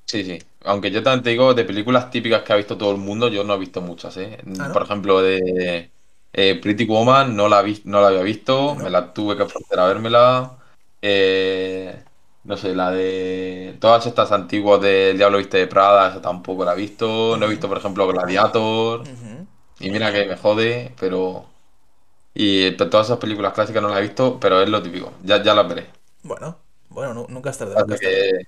B: Sí, sí. Aunque yo también te digo, de películas típicas que ha visto todo el mundo, yo no he visto muchas, ¿eh?
A: Ah, ¿no?
B: Por ejemplo, de eh, Pretty Woman no la, vi- no la había visto,
A: No.
B: me la tuve que ofrecer a vérmela. Eh, no sé, la de todas estas antiguas de El Diablo Viste de Prada, esa tampoco la he visto. No he visto, por ejemplo, Gladiator. Y mira que me jode, pero... Y to- todas esas películas clásicas no las he visto, pero es lo típico. Ya, ya las veré.
A: Bueno, bueno, nu- nunca es tarde, nunca es tarde.
B: que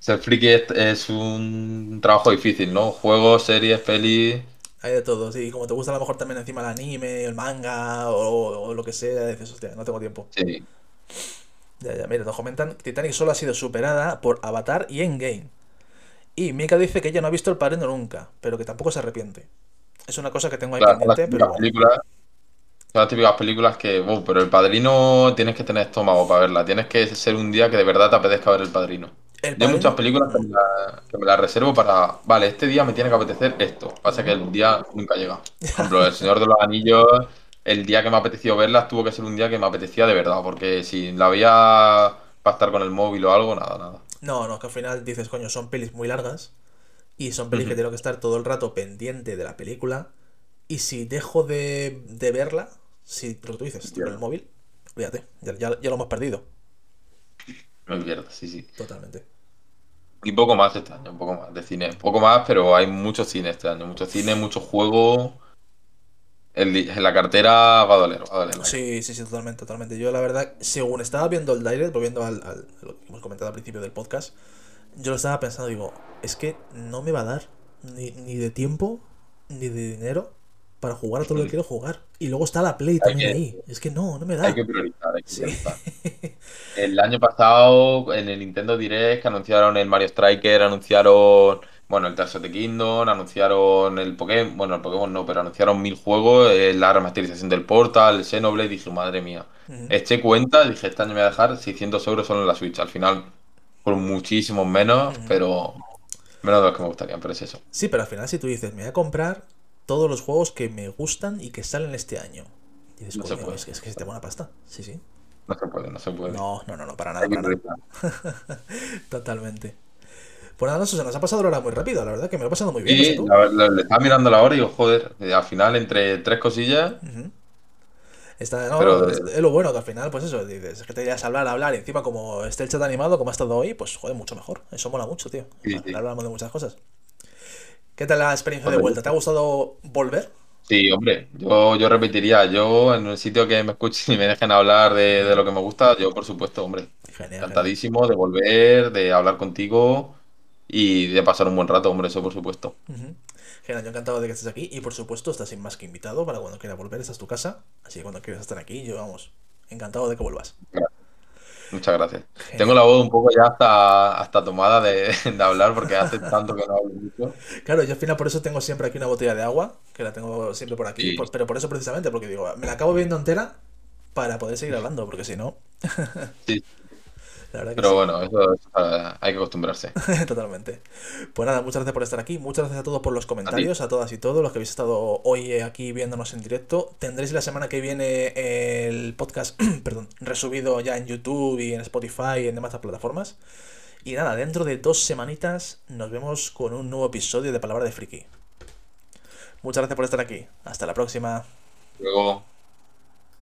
B: Ser friki es, es un trabajo difícil, ¿no? Juegos, series, pelis.
A: Hay de todo, sí. Como te gusta a lo mejor también encima el anime, el manga o, o lo que sea, dices, hostia, no tengo tiempo.
B: Sí.
A: Ya, ya, mira, nos comentan que Titanic solo ha sido superada por Avatar y Endgame. Y Mika dice que ella no ha visto El Padrino nunca, pero que tampoco se arrepiente. Es una cosa que tengo ahí
B: Claro, las
A: pendiente, pero
B: películas, son las típicas películas que, "Uh, pero el padrino tienes que tener estómago para verla. Tienes que ser un día que de verdad te apetezca ver el padrino.
A: El
B: hay muchas películas que me, la- que me las reservo para, vale, este día me tiene que apetecer esto. Pasa que el día nunca llega. <laughs> Por ejemplo, El Señor de los Anillos, el día que me apeteció verlas tuvo que ser un día que me apetecía de verdad, porque si la veía para estar con el móvil o algo, nada, nada.
A: no, no, que al final dices, coño, son pelis muy largas y son pelis que tengo que estar todo el rato pendiente de la película. Y si dejo de, de verla, si lo que tú dices, con el móvil, fíjate, ya, ya- ya lo hemos perdido
B: Me pierdo, sí, sí.
A: totalmente.
B: Y poco más este año, un poco más de cine. Poco más, pero hay mucho cine este año. Mucho cine, mucho juego. El la cartera va a doler, va a doler.
A: Sí, sí, sí, totalmente, totalmente. Yo la verdad, según estaba viendo el direct, volviendo al, lo que hemos comentado al principio del podcast, yo lo estaba pensando, digo, es que no me va a dar ni, ni de tiempo ni de dinero para jugar a todo lo que quiero jugar. Y luego está la Play también
B: que-
A: ahí. Es que no, no me da.
B: Hay que priorizar, hay que
A: Sí.
B: priorizar. <laughs> El año pasado, en el Nintendo Direct, que anunciaron el Mario Striker, anunciaron, bueno, el Tears of the Kingdom, anunciaron el Pokémon, bueno, el Pokémon no, pero anunciaron mil juegos, eh, la remasterización del Portal, el Xenoblade, dije, madre mía.
A: Ujú.
B: Eché cuenta, dije, este año me voy a dejar 600 euros solo en la Switch. Al final, por muchísimos menos, pero menos de los que me gustarían, pero es eso.
A: Sí, pero al final si tú dices, me voy a comprar todos los juegos que me gustan y que salen este año. Y dices,
B: No se puede.
A: es que, es que se te buena pasta. Sí, sí.
B: No se puede, no se puede.
A: No, no, no, no, para nada, para. <laughs> Totalmente. Pues nada, se nos ha pasado la hora muy rápido, la verdad que me lo he pasado muy bien, no sé
B: Sí, le estaba mirando la hora y digo, joder, eh, al final, entre tres cosillas,
A: Ujú. Está, no,
B: Pero
A: no, es, es lo bueno que al final, pues eso, dices, es que te irías a hablar, a hablar, y encima como esté el chat animado, como ha estado hoy, pues joder, mucho mejor. Eso mola mucho, tío.
B: Sí.
A: Hablamos de muchas cosas. ¿Qué tal la experiencia de vuelta? ¿Te ha gustado volver?
B: sí, hombre, yo, yo repetiría, yo en un sitio que me escuchen y me dejen hablar de, de lo que me gusta, yo por supuesto, hombre,
A: Genial, genial.
B: encantadísimo de volver, de hablar contigo y de pasar un buen rato, hombre, eso por supuesto.
A: Genial, yo encantado de que estés aquí y por supuesto estás sin más que invitado para cuando quieras volver, esta es tu casa, así que cuando quieras estar aquí, yo vamos, encantado de que vuelvas.
B: Muchas gracias.
A: Genial.
B: Tengo la voz un poco ya hasta, hasta tomada de, <laughs> de hablar porque hace tanto que no hablo mucho.
A: Claro, yo al final por eso tengo siempre aquí una botella de agua, que la tengo siempre por aquí,
B: Sí.
A: por- pero por eso precisamente, porque digo, me la acabo bebiendo entera para poder seguir hablando, porque si no,
B: Sí, <laughs>
A: la verdad que
B: pero
A: sí.
B: bueno, eso es, hay que acostumbrarse. <laughs>
A: Totalmente. Pues nada, muchas gracias por estar aquí. Muchas gracias a todos por los comentarios, a, todas y todos los que habéis estado hoy aquí viéndonos en directo. Tendréis la semana que viene el podcast, <clears throat> perdón, resubido ya en YouTube y en Spotify y en demás plataformas. Y nada, dentro de dos semanitas nos vemos con un nuevo episodio de Palabra de Friki. Muchas gracias por estar aquí. Hasta la próxima.
B: Luego.